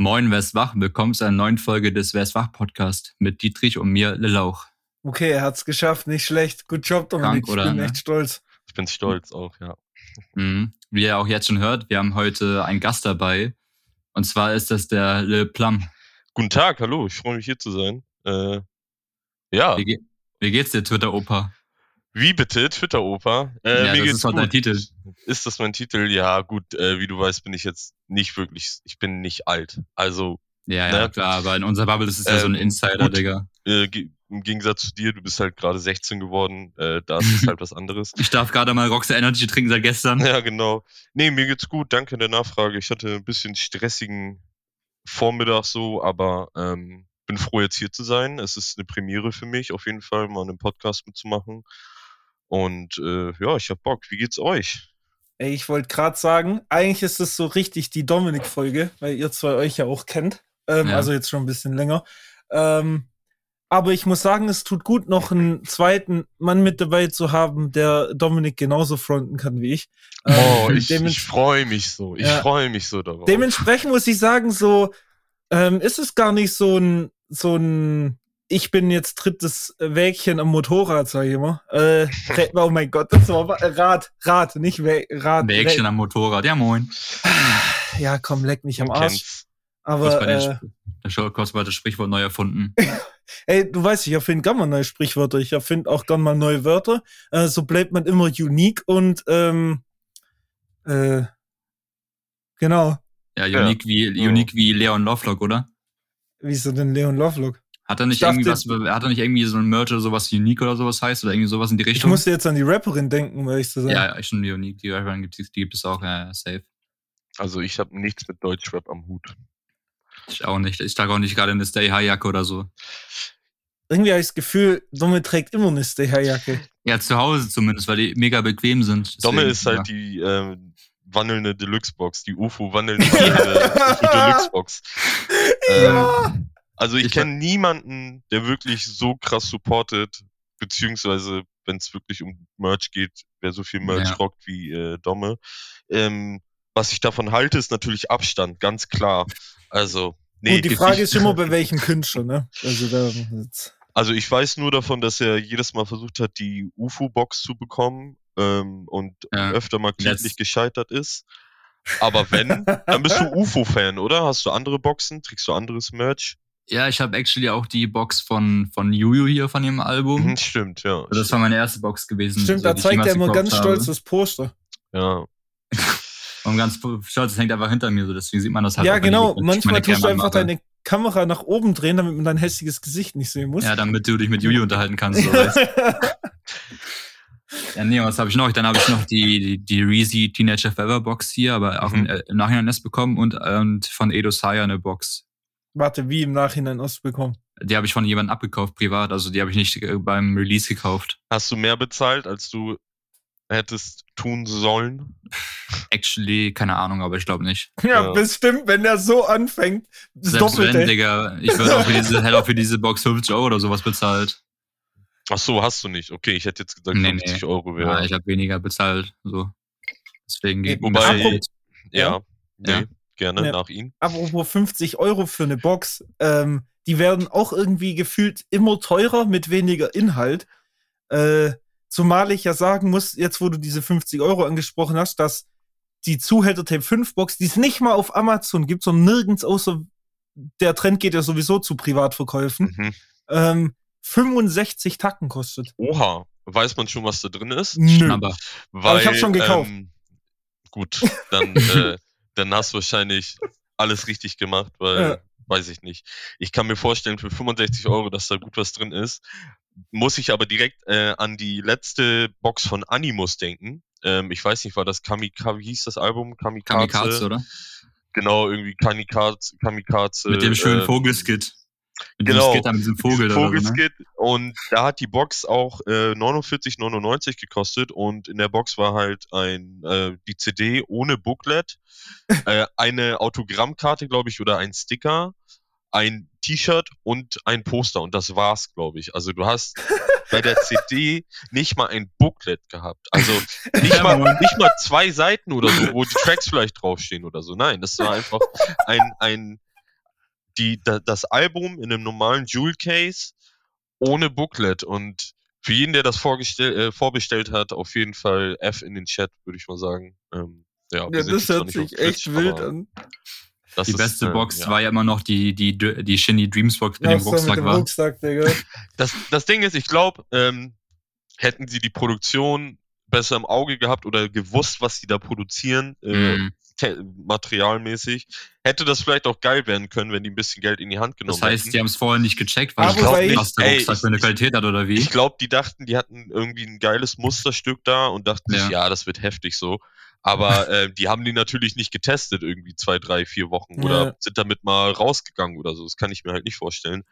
Moin, wer ist wach? Willkommen zu einer neuen Folge des Wer ist wach Podcast mit Dietrich und mir, Lillauch. Okay, er hat's geschafft, nicht schlecht. Gut Job, Dominik. Krank, oder, ich bin ne? echt stolz. Ich bin stolz auch, ja. Mhm. Wie ihr auch jetzt schon hört, wir haben heute einen Gast dabei. Und zwar ist das der Lil Plum. Guten Tag, hallo, ich freue mich hier zu sein. Äh, ja, Wie, ge wie geht's dir, Twitter-Opa? Wie bitte, Twitter-Opa? Äh, ja, das ist doch gut. dein Titel. Ist das mein Titel? Ja, gut, äh, wie du weißt, bin ich jetzt nicht wirklich, ich bin nicht alt. Also, Ja, ja, Ne? klar, aber in unserer Bubble ist es ja so ein Ähm, Insider, gut. Digga. äh, im Gegensatz zu dir, du bist halt gerade 16 geworden, äh, da ist es halt was anderes. Ich darf gerade mal Rockstar Energy trinken seit gestern. Ja, genau. Nee, mir geht's gut, danke der Nachfrage. Ich hatte ein bisschen stressigen Vormittag so, aber ähm, bin froh jetzt hier zu sein. Es ist eine Premiere für mich, auf jeden Fall mal einen Podcast mitzumachen. Und äh, ja, ich hab Bock. Wie geht's euch? Ey, ich wollte gerade sagen, eigentlich ist es so richtig die Dominik-Folge, weil ihr zwei euch ja auch kennt. Ähm, Ja. Also jetzt schon ein bisschen länger. Ähm, aber ich muss sagen, es tut gut, noch einen zweiten Mann mit dabei zu haben, der Dominik genauso fronten kann wie ich. Ähm, Oh, ich, ich freue mich so. Ich Ja. freue mich so darauf. Dementsprechend muss ich sagen, so ähm, ist es gar nicht so ein so ein ich bin jetzt drittes Wägchen am Motorrad, sag ich immer. Äh, oh mein Gott, das war äh, Rad, Rad, nicht Wä Rad. Wägchen am Motorrad. Ja, moin. Rä- Ja, komm, leck mich am Arsch. Aber äh, Sp- da schau- kurz mal das Sprichwort neu erfunden. ey, du weißt, ich erfinde gern mal neue Sprichwörter. Ich erfinde auch gern mal neue Wörter. Äh, so bleibt man immer unique und ähm, äh, genau. Ja, Ja. unique, Wie, unique wie Leon Lovelock, oder? Wieso denn Leon Lovelock? Hat er nicht Ich dachte- irgendwie was, hat er nicht irgendwie so ein Merch oder sowas Unique oder sowas heißt oder irgendwie sowas in die Ich Richtung? musste jetzt an die Rapperin denken, um ehrlich zu sein. ja, ja, schon Unique. Die Rapperin gibt, es- die gibt es auch, ja, ja, safe. Also ich habe nichts mit Deutschrap am Hut. Ich auch nicht. Ich trage auch nicht gerade eine Stay High Jacke oder so. Irgendwie habe ich das Gefühl, Domme trägt immer eine Stay-Jacke. Ja, zu Hause zumindest, weil die mega bequem sind. Domme Deswegen, ist halt ja. die äh, wandelnde Deluxe-Box, die UFO wandelnde UFO Deluxe-Box. Ähm, also ich Ich- kenne niemanden, der wirklich so krass supportet, beziehungsweise wenn es wirklich um Merch geht, wer so viel Merch Ja. rockt wie äh, Domme. Ähm, was ich davon halte, ist natürlich Abstand, ganz klar. Also, nee, Gut, die Frage ist immer, bei welchem Künstler, ne? Also da. Also ich weiß nur davon, dass er jedes Mal versucht hat, die UFO-Box zu bekommen ähm, und Ja. öfter mal kläglich gescheitert ist. Aber wenn, dann bist du UFO-Fan, oder? Hast du andere Boxen? Trägst du anderes Merch? Ja, ich habe actually auch die Box von, von Juju hier von ihrem Album. Mhm, stimmt, ja. Das war meine erste Box gewesen. Stimmt, so, da die zeigt er immer ganz habe. stolz das Poster. ja. Und ganz stolz, das hängt einfach hinter mir, so deswegen sieht man das halt. ja, genau. ich Manchmal tust du einfach anmache. deine Kamera nach oben drehen, damit man dein hässliches Gesicht nicht sehen muss. Ja, damit du dich mit Juju unterhalten kannst. So. Ja, nee, was habe ich noch? Dann habe ich noch die, die, die Reezy Teenager Forever Box hier, aber auch Mhm. im, äh, im Nachhinein erst bekommen und, und von Edo Saya eine Box. Warte, wie im Nachhinein ausbekommen. Die habe ich von jemandem abgekauft, privat. Also die habe ich nicht äh, beim Release gekauft. Hast du mehr bezahlt, als du hättest tun sollen? Actually, keine Ahnung, aber ich glaube nicht. Ja, Ja. bestimmt, wenn er so anfängt. Das Selbst wenn, Doppelte. Digga, ich würde auch für diese, hätte auch für diese Box 50 Euro oder sowas bezahlt. Ach so, hast du nicht. Okay, ich hätte jetzt gesagt, Nee, 50 nee. Euro Ja, wäre. ich habe weniger bezahlt. So. Deswegen geht Wobei- gut. ja, nee, Ja. Gerne Ja. nach ihm. Apropos 50 Euro für eine Box, ähm, die werden auch irgendwie gefühlt immer teurer mit weniger Inhalt. Äh, zumal ich ja sagen muss, jetzt wo du diese 50 Euro angesprochen hast, dass die Zuhälter Tape 5 Box, die es nicht mal auf Amazon gibt, sondern nirgends außer der Trend geht ja sowieso zu Privatverkäufen, Mhm. ähm, 65 Tacken kostet. Oha, weiß man schon, was da drin ist? Nö. Aber Weil, ich hab schon gekauft. Ähm, gut, dann, äh, dann hast du wahrscheinlich alles richtig gemacht, weil, Ja. weiß ich nicht. Ich kann mir vorstellen, für 65 Euro, dass da gut was drin ist. Muss ich aber direkt äh, an die letzte Box von Animus denken. Ähm, ich weiß nicht, war das Kamikaze, wie hieß das Album? Kamikaze. Kamikaze, oder? Genau, irgendwie Kamikaze. Kamikaze Mit dem schönen ähm, Vogelskit. Mit genau. Skit, mit diesem Vogel. Oder so, ne? Vogelskit. Und da hat die Box auch äh, 49,99 gekostet und in der Box war halt ein äh, die CD ohne Booklet, äh, eine Autogrammkarte, glaube ich, oder ein Sticker, ein T-Shirt und ein Poster und das war's, glaube ich. Also du hast bei der CD nicht mal ein Booklet gehabt. Also nicht mal, nicht mal zwei Seiten oder so, wo die Tracks vielleicht draufstehen oder so. Nein, das war einfach ein, ein die, da, das Album in einem normalen Jewel Case ohne Booklet und für jeden, der das vorgestell, äh, vorbestellt hat, auf jeden Fall F in den Chat, würde ich mal sagen. Ähm, ja, Ja, das hört sich echt Twitch, wild aber an. das Die ist, beste ähm, Box ja. war ja immer noch die, die, die Shinny Dreams Box mit Ja, dem Rucksack mit dem war. Rucksack, Digga. Das, das Ding ist, ich glaube, ähm, hätten sie die Produktion besser im Auge gehabt oder gewusst, was sie da produzieren, äh, Mhm. Te- materialmäßig, hätte das vielleicht auch geil werden können, wenn die ein bisschen Geld in die Hand genommen Das heißt, hätten. die haben es vorher nicht gecheckt, Ah, was wobei was ich- der Rucksack für eine ich- Qualität hat oder wie. Ich glaube, die dachten, die hatten irgendwie ein geiles Musterstück da und dachten sich, Ja. ja, das wird heftig so. Aber äh, die haben die natürlich nicht getestet, irgendwie zwei, drei, vier Wochen oder Ja. sind damit mal rausgegangen oder so. Das kann ich mir halt nicht vorstellen.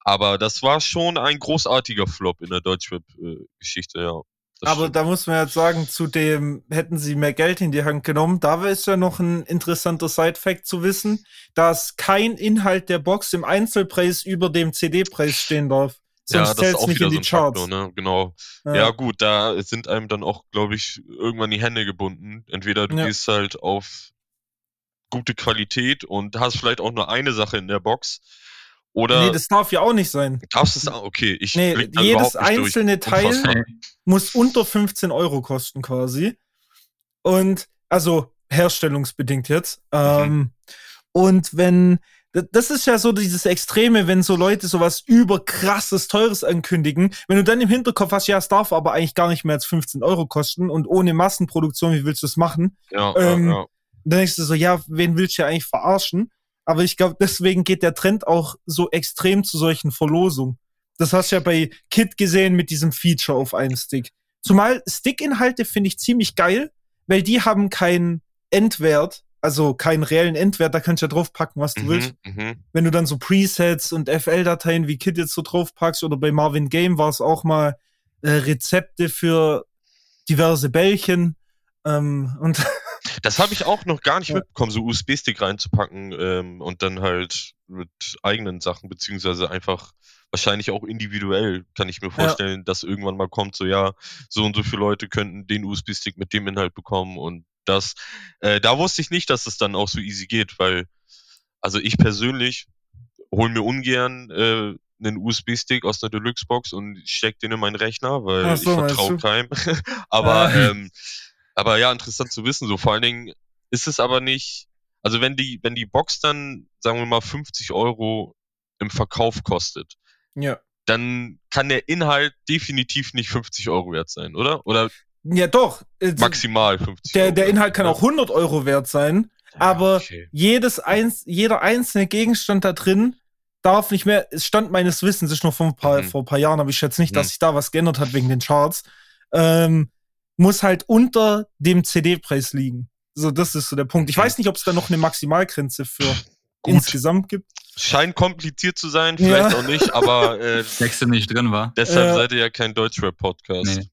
Aber das war schon ein großartiger Flop in der Deutschrap-Geschichte, ja. Das Aber stimmt. da muss man jetzt sagen, zu dem hätten sie mehr Geld in die Hand genommen. Da ist ja noch ein interessanter Side-Fact zu wissen, dass kein Inhalt der Box im Einzelpreis über dem CD-Preis stehen darf. ja, Sonst das ist zählt es nicht in so die ein Charts. Faktor, ne? Genau. Ja. gut, da sind einem dann auch, glaube ich, irgendwann die Hände gebunden. Entweder du Ja. gehst halt auf gute Qualität und hast vielleicht auch nur eine Sache in der Box. Oder nee, das darf ja auch nicht sein. darfst es auch, okay, ich Nee, jedes einzelne Teil Unfassbar. muss unter 15 Euro kosten quasi. Und also herstellungsbedingt jetzt. Mhm. Ähm, und wenn, das ist ja so dieses Extreme, wenn so Leute sowas überkrasses, teures ankündigen, wenn du dann im Hinterkopf hast, ja, es darf aber eigentlich gar nicht mehr als 15 Euro kosten und ohne Massenproduktion, wie willst du das machen? Ja, Ähm, ja, ja. dann denkst du so, ja, wen willst du ja eigentlich verarschen? Aber ich glaube, deswegen geht der Trend auch so extrem zu solchen Verlosungen. Das hast du ja bei Kit gesehen mit diesem Feature auf einen Stick. Zumal Stick-Inhalte finde ich ziemlich geil, weil die haben keinen Endwert, also keinen reellen Endwert, da kannst du ja draufpacken, was du willst. Mhm, mhm. Wenn du dann so Presets und FL-Dateien wie Kit jetzt so draufpackst oder bei Marvin Game war es auch mal äh, Rezepte für diverse Bällchen. Ähm, und Das habe ich auch noch gar nicht Ja. mitbekommen, so USB-Stick reinzupacken ähm, und dann halt mit eigenen Sachen, beziehungsweise einfach wahrscheinlich auch individuell, kann ich mir vorstellen, dass irgendwann mal kommt, so ja, so und so viele Leute könnten den USB-Stick mit dem Inhalt bekommen und das. Äh, da wusste ich nicht, dass es dann auch so easy geht, weil, also ich persönlich hole mir ungern äh, einen USB-Stick aus der Deluxe-Box und steck den in meinen Rechner, weil so, ich vertraue keinem. aber, ähm, aber ja, interessant zu wissen. So vor allen Dingen ist es aber nicht, also wenn die, wenn die Box dann, sagen wir mal, 50 Euro im Verkauf kostet, ja. dann kann der Inhalt definitiv nicht 50 Euro wert sein, oder? Oder Ja, doch. Äh, maximal 50 Der, Euro. der Inhalt kann auch 100 Euro wert sein, aber okay. jedes eins, jeder einzelne Gegenstand da drin darf nicht mehr, es stand meines Wissens, ist noch vor ein paar, Mhm. vor ein paar Jahren, aber ich schätze nicht, dass Mhm. sich da was geändert hat wegen den Charts, ähm, muss halt unter dem CD-Preis liegen. So, das ist so der Punkt. Ich weiß nicht, ob es da noch eine Maximalgrenze für Gut. insgesamt gibt. Scheint kompliziert zu sein, vielleicht Ja. auch nicht, aber äh, Texte nicht drin war. deshalb Ja. seid ihr ja kein Deutschrap-Podcast. Nee.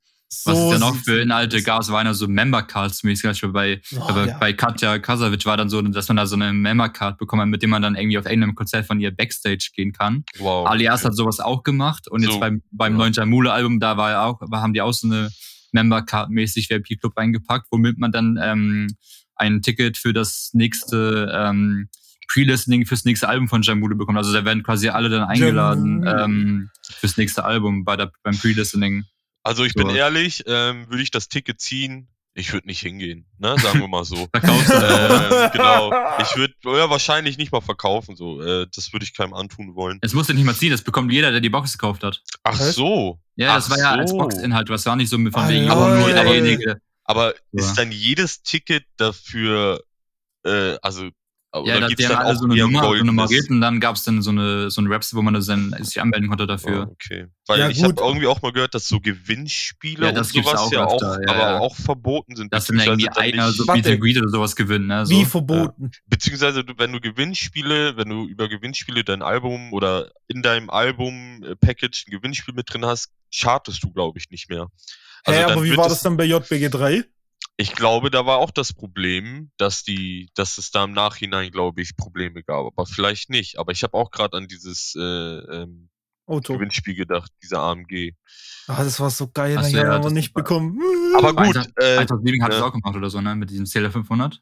Was es ja noch für Inhalte gab, es waren ja so Member-Cards mäßig. Zum Beispiel bei, Oh, aber ja. bei Katja Kasavic war dann so, dass man da so eine Member-Card bekommen hat, mit dem man dann irgendwie auf irgendeinem Konzert von ihr Backstage gehen kann. Wow. Alias hat sowas auch gemacht und jetzt So, beim, beim ja. neuen Jamule-Album, da war ja auch, haben die auch so eine Member-Card-mäßig VIP-Club eingepackt, womit man dann ähm, ein Ticket für das nächste ähm, Pre-Listening fürs nächste Album von Jamule bekommt. Also da werden quasi alle dann eingeladen ähm, fürs nächste Album bei der, beim Pre-Listening. Also ich bin So. ehrlich, ähm, würde ich das Ticket ziehen, ich würde nicht hingehen, ne? Sagen wir mal so. Ähm, genau. Ich würde ja, wahrscheinlich nicht mal verkaufen, so. Äh, das würde ich keinem antun wollen. Es musste nicht mal ziehen, das bekommt jeder, der die Box gekauft hat. Ach so. Ja, das Ach war ja als so. Boxinhalt, was war nicht so mit von wegen, aber nur Aber- derjenige. Aber Ja. ist dann jedes Ticket dafür, äh, also, Ja, da, gibt's die haben dann alle auch so eine ein Nummer goldenes? nummeriert und dann gab es dann so eine, so eine Website, wo man das dann sich anmelden konnte dafür. Oh, okay. Weil Ja, ich habe irgendwie auch mal gehört, dass so Gewinnspiele Ja, das und sowas auch ja auch, öfter, ja, aber ja. auch verboten sind. Dass dann irgendwie dann einer nicht- so. Beat and Greet oder sowas gewinnt, ne? So. Wie verboten. beziehungsweise wenn du Gewinnspiele, wenn du über Gewinnspiele dein Album oder in deinem Album-Package ein Gewinnspiel mit drin hast, chartest du, glaube ich, nicht mehr. Also Hä, dann aber wie war das dann bei JBG 3? Ich glaube, da war auch das Problem, dass die, dass es da im Nachhinein, glaube ich, Probleme gab. Aber vielleicht nicht. Aber ich habe auch gerade an dieses äh, ähm, Auto. Gewinnspiel gedacht, dieser AMG. Ah, das war so geil, Ach so, haben ja, wir aber das nicht war- bekommen. Aber gut, Alter, äh, Alter hat es auch gemacht oder so, ne? Mit diesem Zähler 500.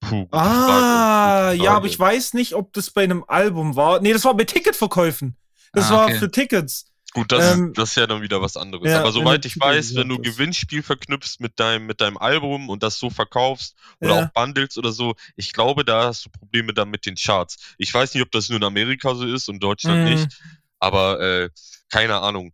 Puh, Ah, ja, aber ich weiß nicht, ob das bei einem Album war. Nee, das war bei Ticketverkäufen. Das Ah, war okay. für Tickets. Gut, das, Ähm, das ist ja dann wieder was anderes. ja, Aber soweit ich weiß, wenn du. Gewinnspiel verknüpfst mit deinem, mit deinem Album und das so verkaufst oder Ja. auch bundles oder so, ich glaube, da hast du Probleme dann mit den Charts. Ich weiß nicht, ob das nur in Amerika so ist und Deutschland Mhm. nicht, aber äh, keine Ahnung.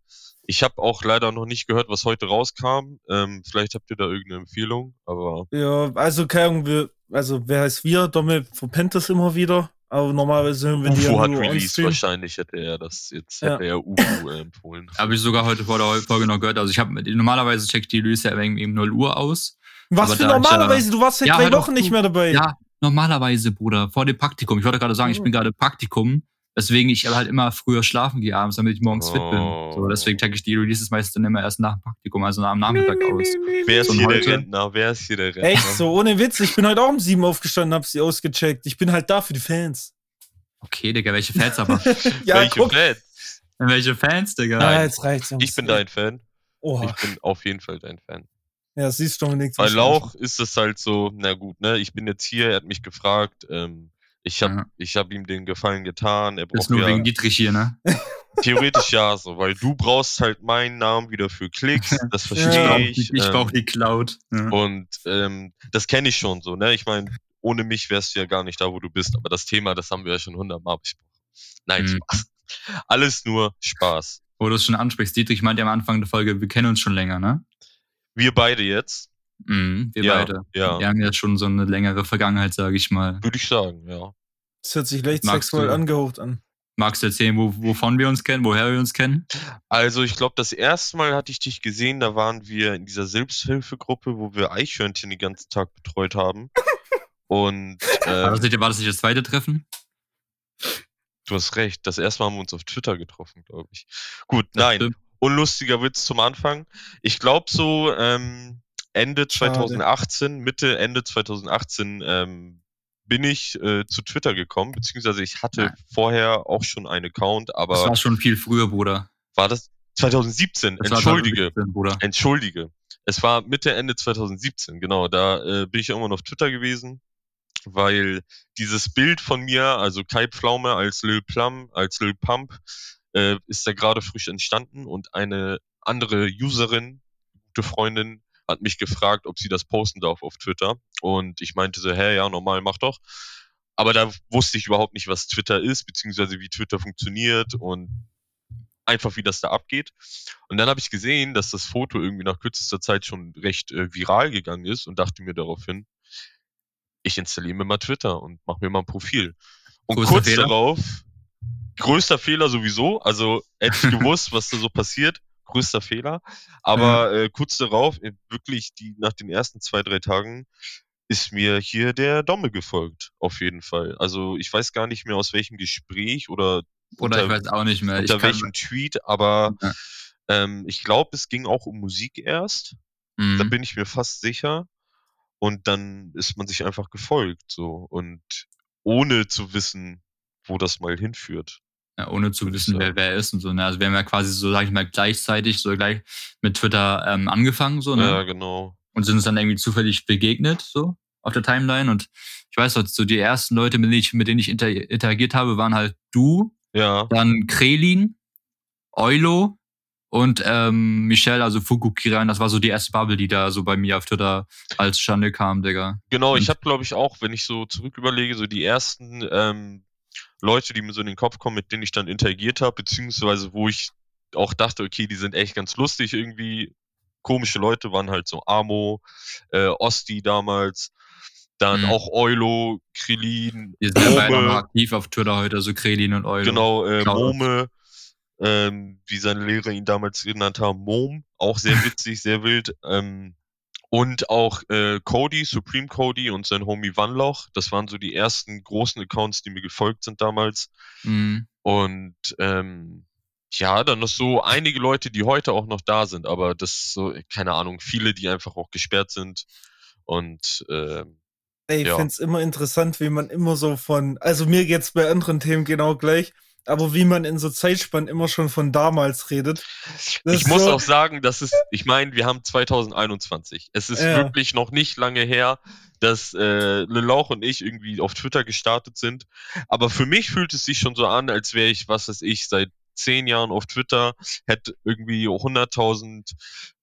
Ich habe auch leider noch nicht gehört, was heute rauskam. Ähm, vielleicht habt ihr da irgendeine Empfehlung, aber Ja, also keine Ahnung, wir, also wer heißt wir? Dommel verpennt das immer wieder. Aber normalerweise hören wir die UFO ja hat nur on-stream. Wahrscheinlich hätte er das jetzt, Ja. hätte er UFO äh, empfohlen. Habe ich sogar heute vor der Folge noch gehört. Also ich habe normalerweise checkt die Release ja irgendwie um 0 Uhr aus. Was aber für ja- normalerweise? Du warst seit Ja, drei Wochen nicht mehr dabei. Ja, normalerweise, Bruder, vor dem Praktikum. Ich wollte gerade sagen, ich Mhm. bin gerade Praktikum, weswegen ich halt immer früher schlafen gehe abends, damit ich morgens fit bin. Oh. So, deswegen checke ich die Releases meistens dann immer erst nach dem Praktikum, also am Nachmittag aus. Wer ist So hier heute- der Rentner? Wer ist hier der Rentner? Echt so, ohne Witz. Ich bin heute auch um sieben aufgestanden, hab sie ausgecheckt. Ich bin halt da für die Fans. Okay, Digga, welche Fans aber? Ja, Welche guck. Fans? welche Fans, Digga? Ah, jetzt reicht's. Jungs. Ich bin dein Fan. Oha. Ich bin auf jeden Fall dein Fan. Ja, siehst du, Dominik. Bei Lauch ist es halt so, na gut, ne, ich bin jetzt hier, er hat mich gefragt, ähm, ich habe Ja. ich hab ihm den Gefallen getan, er Das ist braucht nur ja, wegen Dietrich hier, ne? theoretisch ja so, weil du brauchst halt meinen Namen wieder für Klicks, das verstehe Ja. brauche ich. ich ähm, brauch die Cloud. Ja. Und ähm, das kenne ich schon so, ne? Ich meine, ohne mich wärst du ja gar nicht da, wo du bist. Aber das Thema, das haben wir ja schon hundertmal besprochen. Nein, Mhm. Spaß. Alles nur Spaß. Wo du es schon ansprichst, Dietrich meinte am Anfang der Folge, wir kennen uns schon länger, ne? Wir beide jetzt. Mhm, wir ja, beide. Ja, Wir haben jetzt schon so eine längere Vergangenheit, sage ich mal. würde ich sagen, ja. Das hört sich leicht Magst sexuell du- angehaucht an. Magst du erzählen, wo, wovon wir uns kennen, woher wir uns kennen? Also ich glaube, das erste Mal hatte ich dich gesehen, da waren wir in dieser Selbsthilfegruppe, wo wir Eichhörnchen den ganzen Tag betreut haben. Und War, das ähm, nicht, war das nicht das zweite Treffen? du hast recht, das erste Mal haben wir uns auf Twitter getroffen, glaube ich. Gut, Das nein, stimmt. unlustiger Witz zum Anfang. Ich glaube so ähm, Ende Schade. 2018, Mitte, Ende 2018 ähm, bin ich äh, zu Twitter gekommen, beziehungsweise ich hatte Nein. vorher auch schon einen Account, Das aber war schon viel früher, Bruder. war das 2017? Das Entschuldige. 2017, Bruder. Entschuldige. Es war Mitte, Ende 2017, genau. Da äh, bin ich irgendwann auf Twitter gewesen, weil dieses Bild von mir, also Kai Pflaume als Lil Plum, als Lil Pump, äh, ist da gerade frisch entstanden und eine andere Userin, gute Freundin, hat mich gefragt, ob sie das posten darf auf Twitter. Und ich meinte so, hä, ja, normal, mach doch. Aber da wusste ich überhaupt nicht, was Twitter ist, beziehungsweise wie Twitter funktioniert und einfach, wie das da abgeht. Und dann habe ich gesehen, dass das Foto irgendwie nach kürzester Zeit schon recht äh, viral gegangen ist und dachte mir daraufhin, ich installiere mir mal Twitter und mache mir mal ein Profil. Und Größter kurz Fehler? darauf, größter Fehler sowieso, also hätte ich gewusst, was da so passiert, größter Fehler. Aber äh, kurz darauf, äh, wirklich die nach den ersten zwei, drei Tagen, ist mir hier der Domme gefolgt, auf jeden Fall. Also ich weiß gar nicht mehr aus welchem Gespräch oder Oder ich unter- weiß auch nicht mehr. Ich unter welchem Tweet, aber Ja. ähm, ich glaube, es ging auch um Musik erst. Da Mhm. bin ich mir fast sicher. Und dann ist man sich einfach gefolgt, so. Und ohne zu wissen, wo das mal hinführt. Ja, ohne zu ich wissen, wer wer ist und so. Ne? Also wir haben ja quasi so, sag ich mal, gleichzeitig so gleich mit Twitter ähm, angefangen so, ne? Ja, genau. Und sind uns dann irgendwie zufällig begegnet, so auf der Timeline. Und ich weiß noch, so die ersten Leute, mit denen ich, mit denen ich inter interagiert habe, waren halt du, Ja, dann Krelin, Eulo und ähm, Michelle, also Fukukiran. Das war so die erste Bubble, die da so bei mir auf Twitter als Schande kam, Digga. genau. Ich Und- habe, glaube ich, auch, wenn ich so zurück überlege, so die ersten ähm, Leute, die mir so in den Kopf kommen, mit denen ich dann interagiert habe, beziehungsweise wo ich auch dachte, okay, die sind echt ganz lustig irgendwie. Komische Leute waren halt so Amo, äh, Osti damals, dann Mhm. auch Eulo, Krillin, Die sind ja beide noch Mome, aktiv auf Twitter heute, so Krelin und Eulo. genau, äh. Mome, ähm, wie seine Lehrer ihn damals genannt haben, Mom, auch sehr witzig, sehr wild. Ähm, und auch äh, Cody, Supreme Cody und sein Homie Wannloch. Das waren so die ersten großen Accounts, die mir gefolgt sind damals. Mhm. Und ähm, ja, dann noch so einige Leute, die heute auch noch da sind, aber das ist so, keine Ahnung, viele, die einfach auch gesperrt sind. Und ähm, Ey, ich Ja. find's immer interessant, wie man immer so von, also mir geht's bei anderen Themen genau gleich, aber wie man in so Zeitspannen immer schon von damals redet. Ich muss so, auch sagen, dass es, ich meine, wir haben 2021. Es ist ja. wirklich noch nicht lange her, dass äh, Lelauch und ich irgendwie auf Twitter gestartet sind. Aber für mich fühlt es sich schon so an, als wäre ich, was weiß ich, seit zehn Jahren auf Twitter, hätte irgendwie 100.000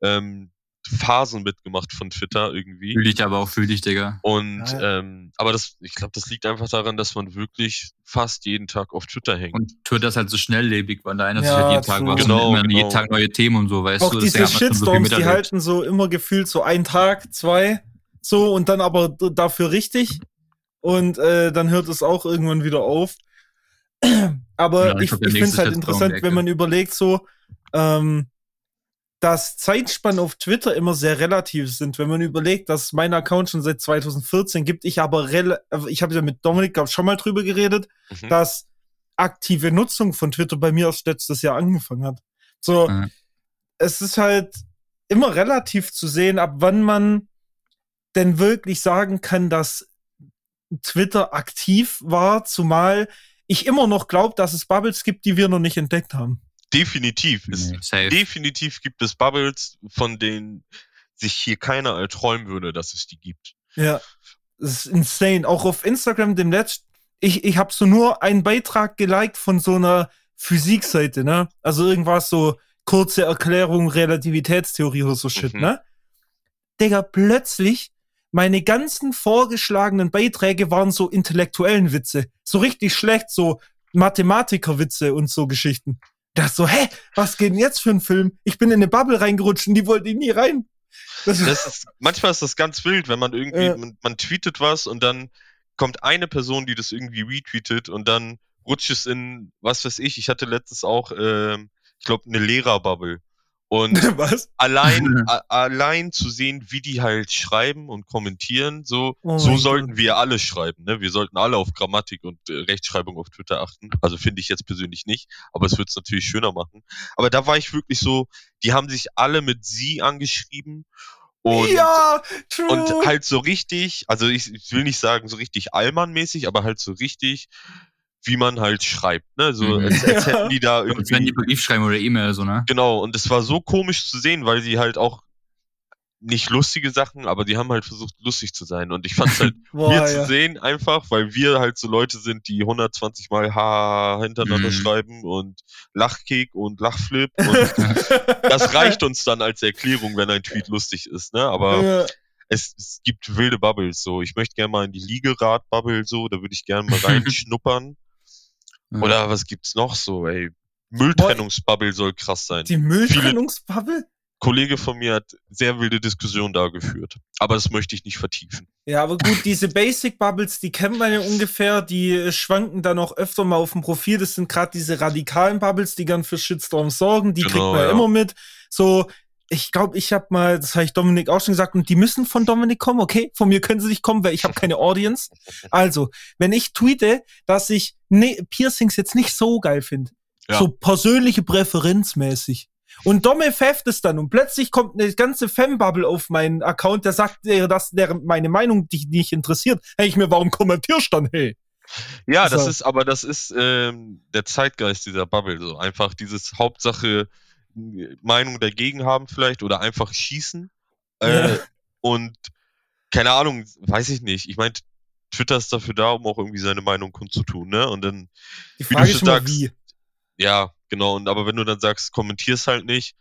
ähm, Phasen mitgemacht von Twitter irgendwie. Fühl dich aber auch, fühl dich, Digga. Und, ja. ähm, aber das, ich glaube, das liegt einfach daran, dass man wirklich fast jeden Tag auf Twitter hängt. Und Twitter ist halt so schnelllebig, weil da ändert ja, sich halt jeden Tag was. Genau, genau. jeden Tag neue Themen und so, weißt auch du. Auch diese Shitstorms, so die halten so immer gefühlt so einen Tag, zwei, so und dann aber dafür richtig. Und äh, dann hört es auch irgendwann wieder auf. aber ja, ich, ich, ich finde es halt interessant, wenn man überlegt, so, ähm, dass Zeitspannen auf Twitter immer sehr relativ sind. Wenn man überlegt, dass mein Account schon seit 2014 gibt, ich aber äh, ich habe ja mit Dominik glaub, schon mal drüber geredet, mhm. dass aktive Nutzung von Twitter bei mir erst letztes Jahr angefangen hat. So, mhm. es ist halt immer relativ zu sehen, ab wann man denn wirklich sagen kann, dass Twitter aktiv war, zumal ich immer noch glaube, dass es Bubbles gibt, die wir noch nicht entdeckt haben. Definitiv. Es, definitiv gibt es Bubbles, von denen sich hier keiner erträumen würde, dass es die gibt. Ja, das ist insane. Auch auf Instagram dem letzten, ich, ich habe so nur einen Beitrag geliked von so einer Physikseite, ne? Also irgendwas so kurze Erklärung Relativitätstheorie oder so Shit, mhm. ne? Digga, plötzlich meine ganzen vorgeschlagenen Beiträge waren so intellektuellen Witze. So richtig schlecht, so Mathematikerwitze und so Geschichten. Das so, hä, was geht denn jetzt für ein Film? Ich bin in eine Bubble reingerutscht und die wollten nie rein. Das, das ist, manchmal ist das ganz wild, wenn man irgendwie, äh, man, man, tweetet was und dann kommt eine Person, die das irgendwie retweetet und dann rutscht es in, was weiß ich, ich hatte letztens auch, äh, ich glaube, eine Lehrerbubble. Und Was? allein, allein zu sehen, wie die halt schreiben und kommentieren, so, oh so sollten Gott. wir alle schreiben. Ne? Wir sollten alle auf Grammatik und äh, Rechtschreibung auf Twitter achten. Also finde ich jetzt persönlich nicht, aber es wird es natürlich schöner machen. Aber da war ich wirklich so, die haben sich alle mit sie angeschrieben. Und, ja, true. und halt so richtig, also ich, ich will nicht sagen so richtig Allmann-mäßig, aber halt so richtig wie man halt schreibt, ne? So, mhm. als, als hätten die da irgendwie. Als wenn die Brief schreiben oder E-Mail, so, ne? Genau, und es war so komisch zu sehen, weil sie halt auch nicht lustige Sachen, aber die haben halt versucht, lustig zu sein. Und ich fand es halt Boah, mir ja. zu sehen, einfach, weil wir halt so Leute sind, die 120 Mal ha hintereinander mhm. schreiben und Lachkick und Lachflip. Und das reicht uns dann als Erklärung, wenn ein Tweet lustig ist, ne? Aber ja. es, es, gibt wilde Bubbles, so. Ich möchte gerne mal in die Liegerad-Bubble, so, da würde ich gerne mal reinschnuppern. Oder was gibt's noch so, ey? Mülltrennungsbubble soll krass sein. Die Mülltrennungsbubble? Kollege von mir hat sehr wilde Diskussionen da geführt. Aber das möchte ich nicht vertiefen. Ja, aber gut, diese Basic Bubbles, die kennen wir ja ungefähr, die schwanken dann auch öfter mal auf dem Profil. Das sind gerade diese radikalen Bubbles, die gern für Shitstorm sorgen. Die genau, kriegt man ja immer mit. So, ich glaube, ich habe mal, das habe ich Dominik auch schon gesagt, und die müssen von Dominik kommen, okay? Von mir können sie nicht kommen, weil ich habe keine Audience. Also, wenn ich tweete, dass ich ne Piercings jetzt nicht so geil finde, ja. so persönliche Präferenz mäßig, und Domme pfefft es dann und plötzlich kommt eine ganze Fanbubble auf meinen Account, der sagt, dass der meine Meinung dich nicht interessiert. Hey, ich mir, warum kommentierst du dann, hey? Ja, das ist, aber das ist ähm, der Zeitgeist dieser Bubble. So einfach dieses Hauptsache Meinung dagegen haben vielleicht oder einfach schießen. Äh. Und keine Ahnung, weiß ich nicht. Ich meine, Twitter ist dafür da, um auch irgendwie seine Meinung kundzutun, ne? Und dann, Die Frage wie du ist sagst, wie. ja, genau. Und aber wenn du dann sagst, kommentierst halt nicht,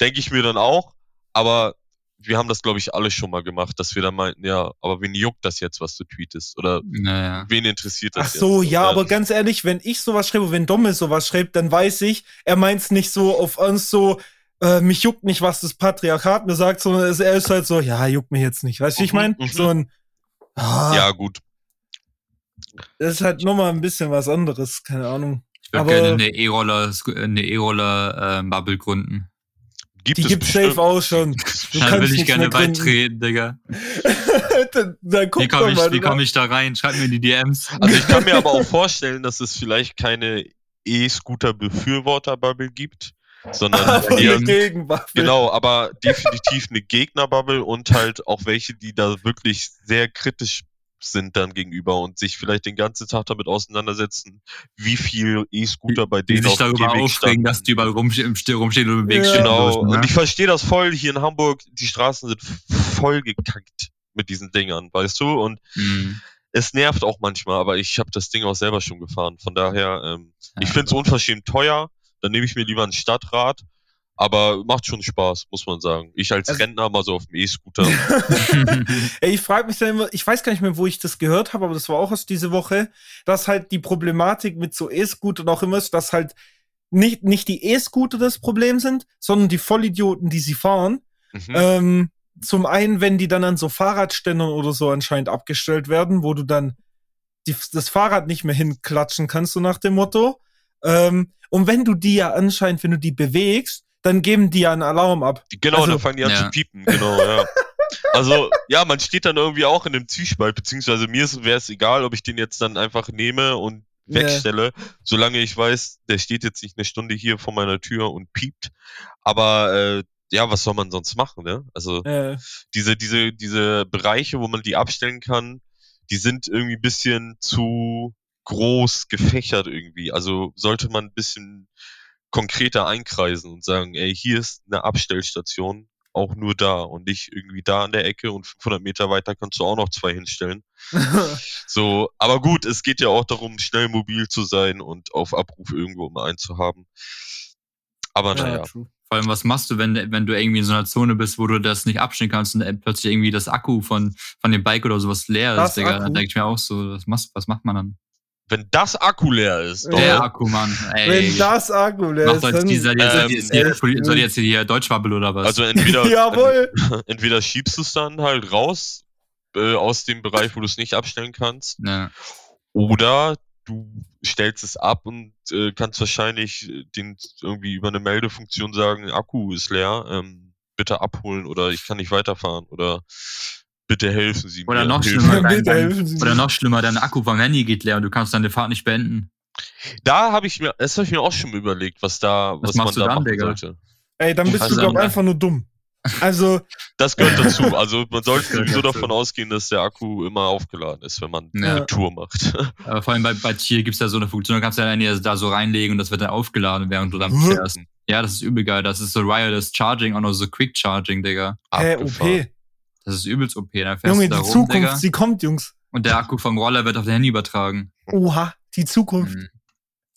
denke ich mir dann auch. Aber wir haben das, glaube ich, alle schon mal gemacht, dass wir dann meinten, ja, aber wen juckt das jetzt, was du tweetest? Oder naja. wen interessiert das Ach so, jetzt? ja, aber ganz ehrlich, wenn ich sowas schreibe, wenn Dommel sowas schreibt, dann weiß ich, er meint es nicht so auf uns so, äh, mich juckt nicht, was das Patriarchat mir sagt, sondern er ist halt so, ja, juckt mich jetzt nicht. Weißt du, mhm, ich meine? Mhm. So ein ah, Ja, gut. Das ist halt nochmal ein bisschen was anderes, keine Ahnung. Ich würde gerne eine E-Roller, eine E-Roller-Bubble äh, gründen. Gibt die gibt safe auch schon. Du da will ich gerne beitreten, Digga. dann, dann wie komme ich, wie komm ich da rein? Schreib mir in die DMs. Also ich kann mir aber auch vorstellen, dass es vielleicht keine E-Scooter-Befürworter-Bubble gibt, sondern eher, Gegenbubble. Genau, aber definitiv eine Gegner-Bubble und halt auch welche, die da wirklich sehr kritisch sind dann gegenüber und sich vielleicht den ganzen Tag damit auseinandersetzen, wie viel E-Scooter bei Die denen sich auf dem darüber Gehweg aufregen, dass die überall Still rumstehen und im Weg Ja. stehen. Genau, und so, und ne? ich verstehe das voll. Hier in Hamburg, die Straßen sind voll gekackt mit diesen Dingern, weißt du? Und Mhm. es nervt auch manchmal, aber ich habe das Ding auch selber schon gefahren. Von daher, ähm, ich Ja. finde es unverschämt teuer. Dann nehme ich mir lieber ein Stadtrad. Aber macht schon Spaß, muss man sagen. Ich als Also- Rentner mal so auf dem E-Scooter. Ey, ich frage mich dann immer, ich weiß gar nicht mehr, wo ich das gehört habe, aber das war auch aus diese Woche, dass halt die Problematik mit so E-Scootern auch immer ist, dass halt nicht, nicht die E-Scooter das Problem sind, sondern die Vollidioten, die sie fahren. mhm. Ähm, zum einen, wenn die dann an so Fahrradständern oder so anscheinend abgestellt werden, wo du dann die, das Fahrrad nicht mehr hinklatschen kannst, so nach dem Motto. Ähm, und wenn du die ja anscheinend, wenn du die bewegst, dann geben die ja einen Alarm ab. Genau, Also- dann fangen die an Ja. zu piepen, genau, ja. Also, ja, man steht dann irgendwie auch in einem Zwiespalt, beziehungsweise mir wäre es egal, ob ich den jetzt dann einfach nehme und wegstelle, solange ich weiß, der steht jetzt nicht eine Stunde hier vor meiner Tür und piept. Aber äh, ja, was soll man sonst machen, ne? Also Äh, diese, diese, diese Bereiche, wo man die abstellen kann, die sind irgendwie ein bisschen zu groß gefächert irgendwie. Also sollte man ein bisschen konkreter einkreisen und sagen, ey, hier ist eine Abstellstation, auch nur da und nicht irgendwie da an der Ecke und 500 Meter weiter kannst du auch noch zwei hinstellen. So, aber gut, es geht ja auch darum, schnell mobil zu sein und auf Abruf irgendwo immer einzuhaben. Aber naja. true. Vor allem, was machst du, wenn, wenn du irgendwie in so einer Zone bist, wo du das nicht abstellen kannst und dann plötzlich irgendwie das Akku von, von dem Bike oder sowas leer Das ist, Digga? Dann denke ich mir auch so, was, machst, was macht man dann? Wenn das Akku leer ist, Ja. doch, Der Akku, Mann. Ey, Wenn das Akku leer ist, euch dann, die, seid ihr, seid ihr, Ähm, gut. seid ihr jetzt hier Deutschwabbel oder was? also entweder, Jawohl. entweder schiebst du es dann halt raus äh, aus dem Bereich, wo du es nicht abstellen kannst, ne. oder du stellst es ab und äh, kannst wahrscheinlich äh, den irgendwie über eine Meldefunktion sagen, Akku ist leer, ähm, bitte abholen oder ich kann nicht weiterfahren oder bitte helfen Sie Oder mir. noch Hilfe. schlimmer, dein, dein, oder noch schlimmer, dein Akku vom Handy geht leer und du kannst deine Fahrt nicht beenden. Da habe ich mir, das habe ich mir auch schon überlegt, was da, Was was, man machst du da dann, machen Digga? sollte. Ey, dann bist du, dann- einfach nur dumm. Also, Das gehört dazu. Also man sollte sowieso davon ausgehen, dass der Akku immer aufgeladen ist, wenn man Ja. eine Tour macht. Aber vor allem bei, bei Tier gibt's ja so eine Funktion, da kannst du ja dann da so reinlegen und das wird dann aufgeladen, während du dann fährst. Ja, das ist übel geil. Das ist so Wireless Charging, auch noch so Quick Charging, Digga. hä, Abgefahren. OP. Das ist übelst OP. Dann fährst Junge, du da die rum, Zukunft, Digga. sie kommt, Jungs. Und der Akku vom Roller wird auf dein Handy übertragen. Oha, die Zukunft.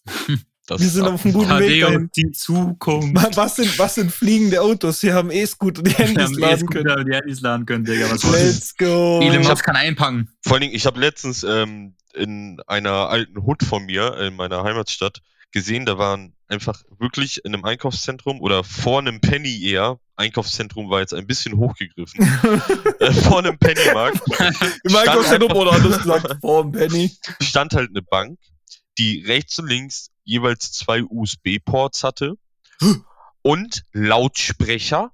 Das Wir sind auf einem guten Weg dahin. die Zukunft. Wa- Was sind, was sind fliegende Autos? Wir haben E-Scooter, die Wir Handys haben laden können. E-Scooter, die Handys laden können, Digga. Was Let's go. Elon Ich Musk kann einpacken. Vor allen Dingen, ich habe letztens ähm, in einer alten Hut von mir, in meiner Heimatstadt, gesehen, da waren einfach wirklich in einem Einkaufszentrum oder vor einem Penny eher, Einkaufszentrum war jetzt ein bisschen hochgegriffen, äh, vor einem Pennymarkt Im Einkaufszentrum oder anders gesagt, vorm Penny. stand halt eine Bank, die rechts und links jeweils zwei USB-Ports hatte und Lautsprecher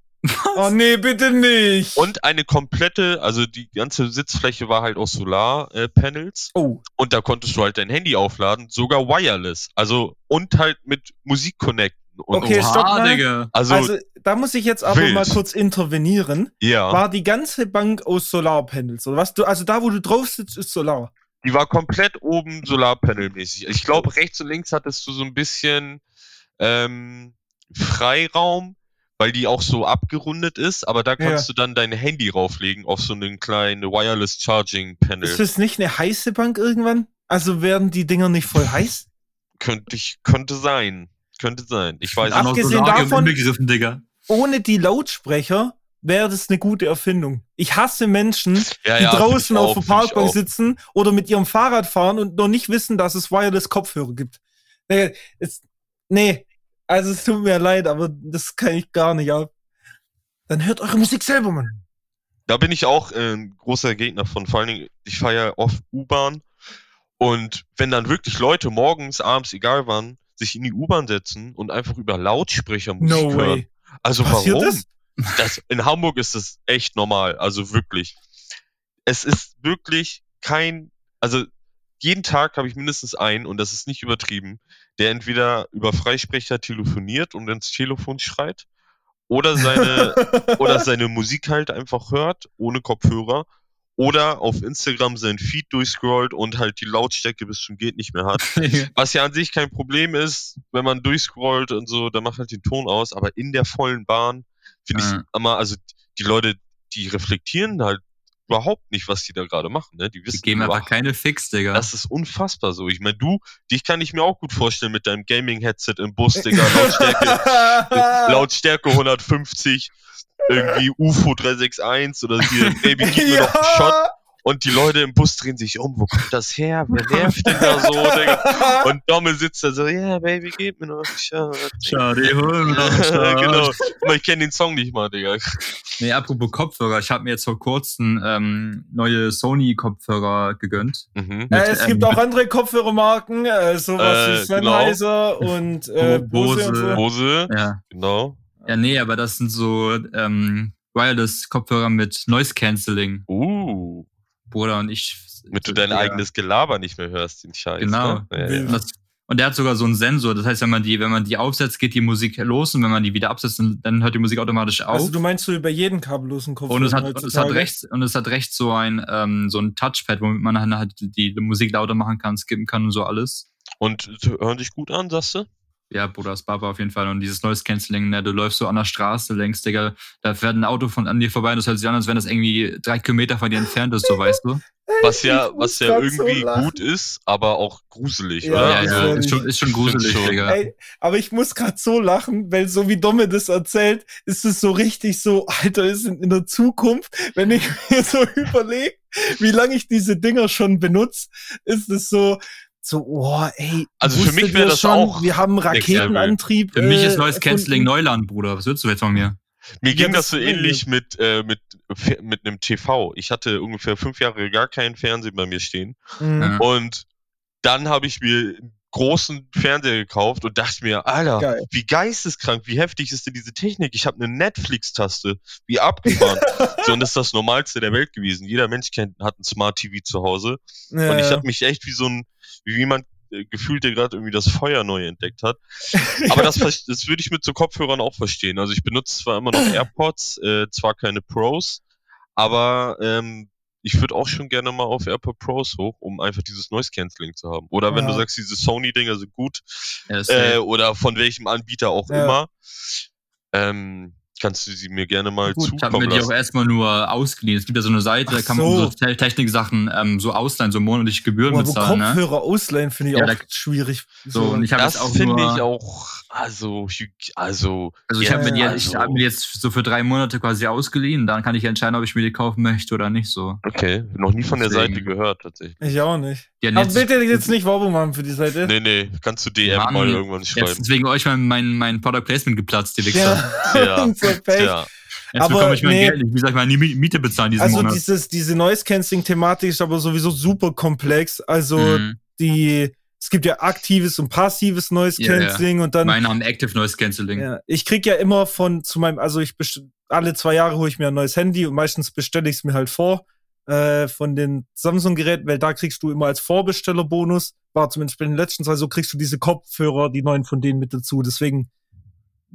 Oh nee, bitte nicht. und eine komplette, also die ganze Sitzfläche war halt aus Solarpanels oh, und da konntest du halt dein Handy aufladen, sogar wireless, also und halt mit Musik connecten. Und Okay, Oha, stopp mal. Digga. also, also da muss ich jetzt aber wild. mal kurz intervenieren. ja, War die ganze Bank aus Solarpanels oder was? Du, also da, wo du drauf sitzt, ist Solar. die war komplett oben Solarpanel-mäßig. Ich glaube, rechts und links hattest du so ein bisschen ähm, Freiraum, weil die auch so abgerundet ist, aber da kannst du dann dein Handy rauflegen auf so einen kleinen Wireless Charging Panel. Ist das nicht eine heiße Bank irgendwann? Also werden die Dinger nicht voll heiß? Könnte ich, könnte sein. Könnte sein. Ich weiß Auch noch nicht. Abgesehen davon-. Ohne die Lautsprecher wäre das eine gute Erfindung. Ich hasse Menschen, Ja, die ja, draußen auf der ich Parkbank sitzen oder mit ihrem Fahrrad fahren und noch nicht wissen, dass es Wireless Kopfhörer gibt. Nee, es, nee, also es tut mir leid, aber das kann ich gar nicht ab. Dann hört eure Musik selber, Mann. Da bin ich auch äh, ein großer Gegner von. Vor allen Dingen, ich fahre ja oft U-Bahn. Und wenn dann wirklich Leute morgens, abends, egal wann, sich in die U-Bahn setzen und einfach über Lautsprecher Musik No hören. way. Also Passiert warum? das? Das, in Hamburg ist das echt normal. Also wirklich. Es ist wirklich kein, also jeden Tag habe ich mindestens einen, und das ist nicht übertrieben, der entweder über Freisprecher telefoniert und ins Telefon schreit oder seine oder seine Musik halt einfach hört, ohne Kopfhörer, oder auf Instagram seinen Feed durchscrollt und halt die Lautstärke bis zum geht nicht mehr hat. Was ja an sich kein Problem ist, wenn man durchscrollt und so, dann macht halt den Ton aus, aber in der vollen Bahn finde ich Ja. immer, also die Leute, die reflektieren halt überhaupt nicht, was die da gerade machen, ne? Die Die wissen geben einfach überhaupt- keine Fix, Digga. das ist unfassbar so. Ich meine, du, dich kann ich mir auch gut vorstellen mit deinem Gaming-Headset im Bus, Digga, Lautstärke, Lautstärke 150, irgendwie UFO 361 oder hier, Baby, gib mir noch einen Shot. Und die Leute im Bus drehen sich um, wo kommt das her? Wer nervt denn da so, Digga? Und Domme sitzt da so, ja, Baby, gib mir noch einen Shot. Schade, hol mir noch einen Shot. genau. Aber ich kenne den Song nicht mal, Digga. Nee, apropos Kopfhörer, ich habe mir jetzt vor kurzem ähm, neue Sony-Kopfhörer gegönnt. Mhm. Äh, es gibt ähm, auch andere Kopfhörermarken, äh, sowas Äh, wie Sennheiser und äh, Bose, und so. Bose. Ja. genau. Ja, nee, aber das sind so ähm, Wireless-Kopfhörer mit Noise Cancelling, Uh, Bruder. Und ich. damit du dein Ja, eigenes Gelaber nicht mehr hörst, den Scheiß. Genau. Ne? Ja, ja. Und, das, und der hat sogar so einen Sensor. Das heißt, wenn man die, wenn man die aufsetzt, geht die Musik los und wenn man die wieder absetzt, dann, dann hört die Musik automatisch auf. Also du meinst so über jeden kabellosen Kopfhörer und es hat, und es hat rechts, und es hat rechts so ein, ähm, so ein Touchpad, womit man dann halt die, die Musik lauter machen kann, skippen kann und so alles. Und hören dich gut an, sagst du? Ja, Bruder, das Baba auf jeden Fall. Und dieses Noise Cancelling, ne, du läufst so an der Straße längs, Digga, da fährt ein Auto von an dir vorbei und das hört sich an, als wenn das irgendwie drei Kilometer von dir entfernt ist, so weißt du. Was ja, was ja irgendwie so gut ist, aber auch gruselig, Ja, oder? ja, also, ja. ist, schon, ist schon gruselig, schon. Digga. Ey, aber ich muss gerade so lachen, weil so wie Domme das erzählt, ist es so richtig so, Alter, ist in, in der Zukunft, wenn ich mir so überlege, wie lange ich diese Dinger schon benutze, ist es so, so, oh, ey. Also für mich wusstet wär ihr das schon, auch Wir haben. Raketenantrieb. Für mich ist äh, Noise Cancelling erfunden. Neuland, Bruder. Was willst du jetzt von mir? Mir ging das das so ist ähnlich mit, äh, mit, mit einem TV. Ich hatte ungefähr fünf Jahre gar keinen Fernsehen bei mir stehen. Mhm. Ja. Und dann habe ich mir großen Fernseher gekauft und dachte mir, Alter, Geil. wie geisteskrank, wie heftig ist denn diese Technik? Ich habe eine Netflix-Taste, wie abgefahren. so, und das ist das Normalste der Welt gewesen. Jeder Mensch kennt, hat ein Smart TV zu Hause. Ja, Und ich habe mich echt wie so ein, wie jemand äh, gefühlt, der gerade irgendwie das Feuer neu entdeckt hat. Aber das, das würde ich mit so Kopfhörern auch verstehen. Also ich benutze zwar immer noch AirPods, äh, zwar keine Pros, aber ähm, ich würde auch schon gerne mal auf AirPod Pros hoch, um einfach dieses Noise Cancelling zu haben. Oder wenn Ja. du sagst, diese Sony-Dinger sind gut, Ja, äh, oder von welchem Anbieter auch immer, ähm, kannst du sie mir gerne mal Gut, ich ich habe zukommen mir die auch lassen. erstmal nur ausgeliehen. Es gibt ja so eine Seite, da Ach kann man so. so Te- Techniksachen ähm, so ausleihen, so monatliche Gebühren Boah, aber bezahlen. Ne? Kopfhörer ausleihen finde ich Ja, auch da- schwierig. So, und ich habe Das jetzt auch finde ich auch, also, also, Also ich ja, habe mir, die, Ja, ich also- hab mir jetzt so für drei Monate quasi ausgeliehen. Dann kann ich entscheiden, ob ich mir die kaufen möchte oder nicht so. Okay, noch nie von der Deswegen. Seite gehört, tatsächlich. Ich auch nicht. Haben Aber jetzt, bitte jetzt nicht Werbung machen für die Seite. Nee, nee, kannst du DM Mann, mal irgendwann jetzt schreiben. ist wegen euch mein, mein, mein Product Placement geplatzt, die Wichser. Ja, Ja, unser Pech. Ja, Jetzt aber bekomme ich mein nee. Geld ich meine Mi- Miete bezahlen diesen Also Monat? dieses, diese Noise-Canceling-Thematik ist aber sowieso super komplex. Also Mhm. die, es gibt ja aktives und passives Noise-Canceling und dann, Meine haben Active Noise Cancelling. ja, ich krieg ja immer von zu meinem, also ich alle zwei Jahre hole ich mir ein neues Handy und meistens bestelle ich es mir halt vor äh, von den Samsung-Geräten, weil da kriegst du immer als Vorbesteller-Bonus, war zumindest bei den letzten zwei, so kriegst du diese Kopfhörer, die neuen von denen mit dazu. Deswegen,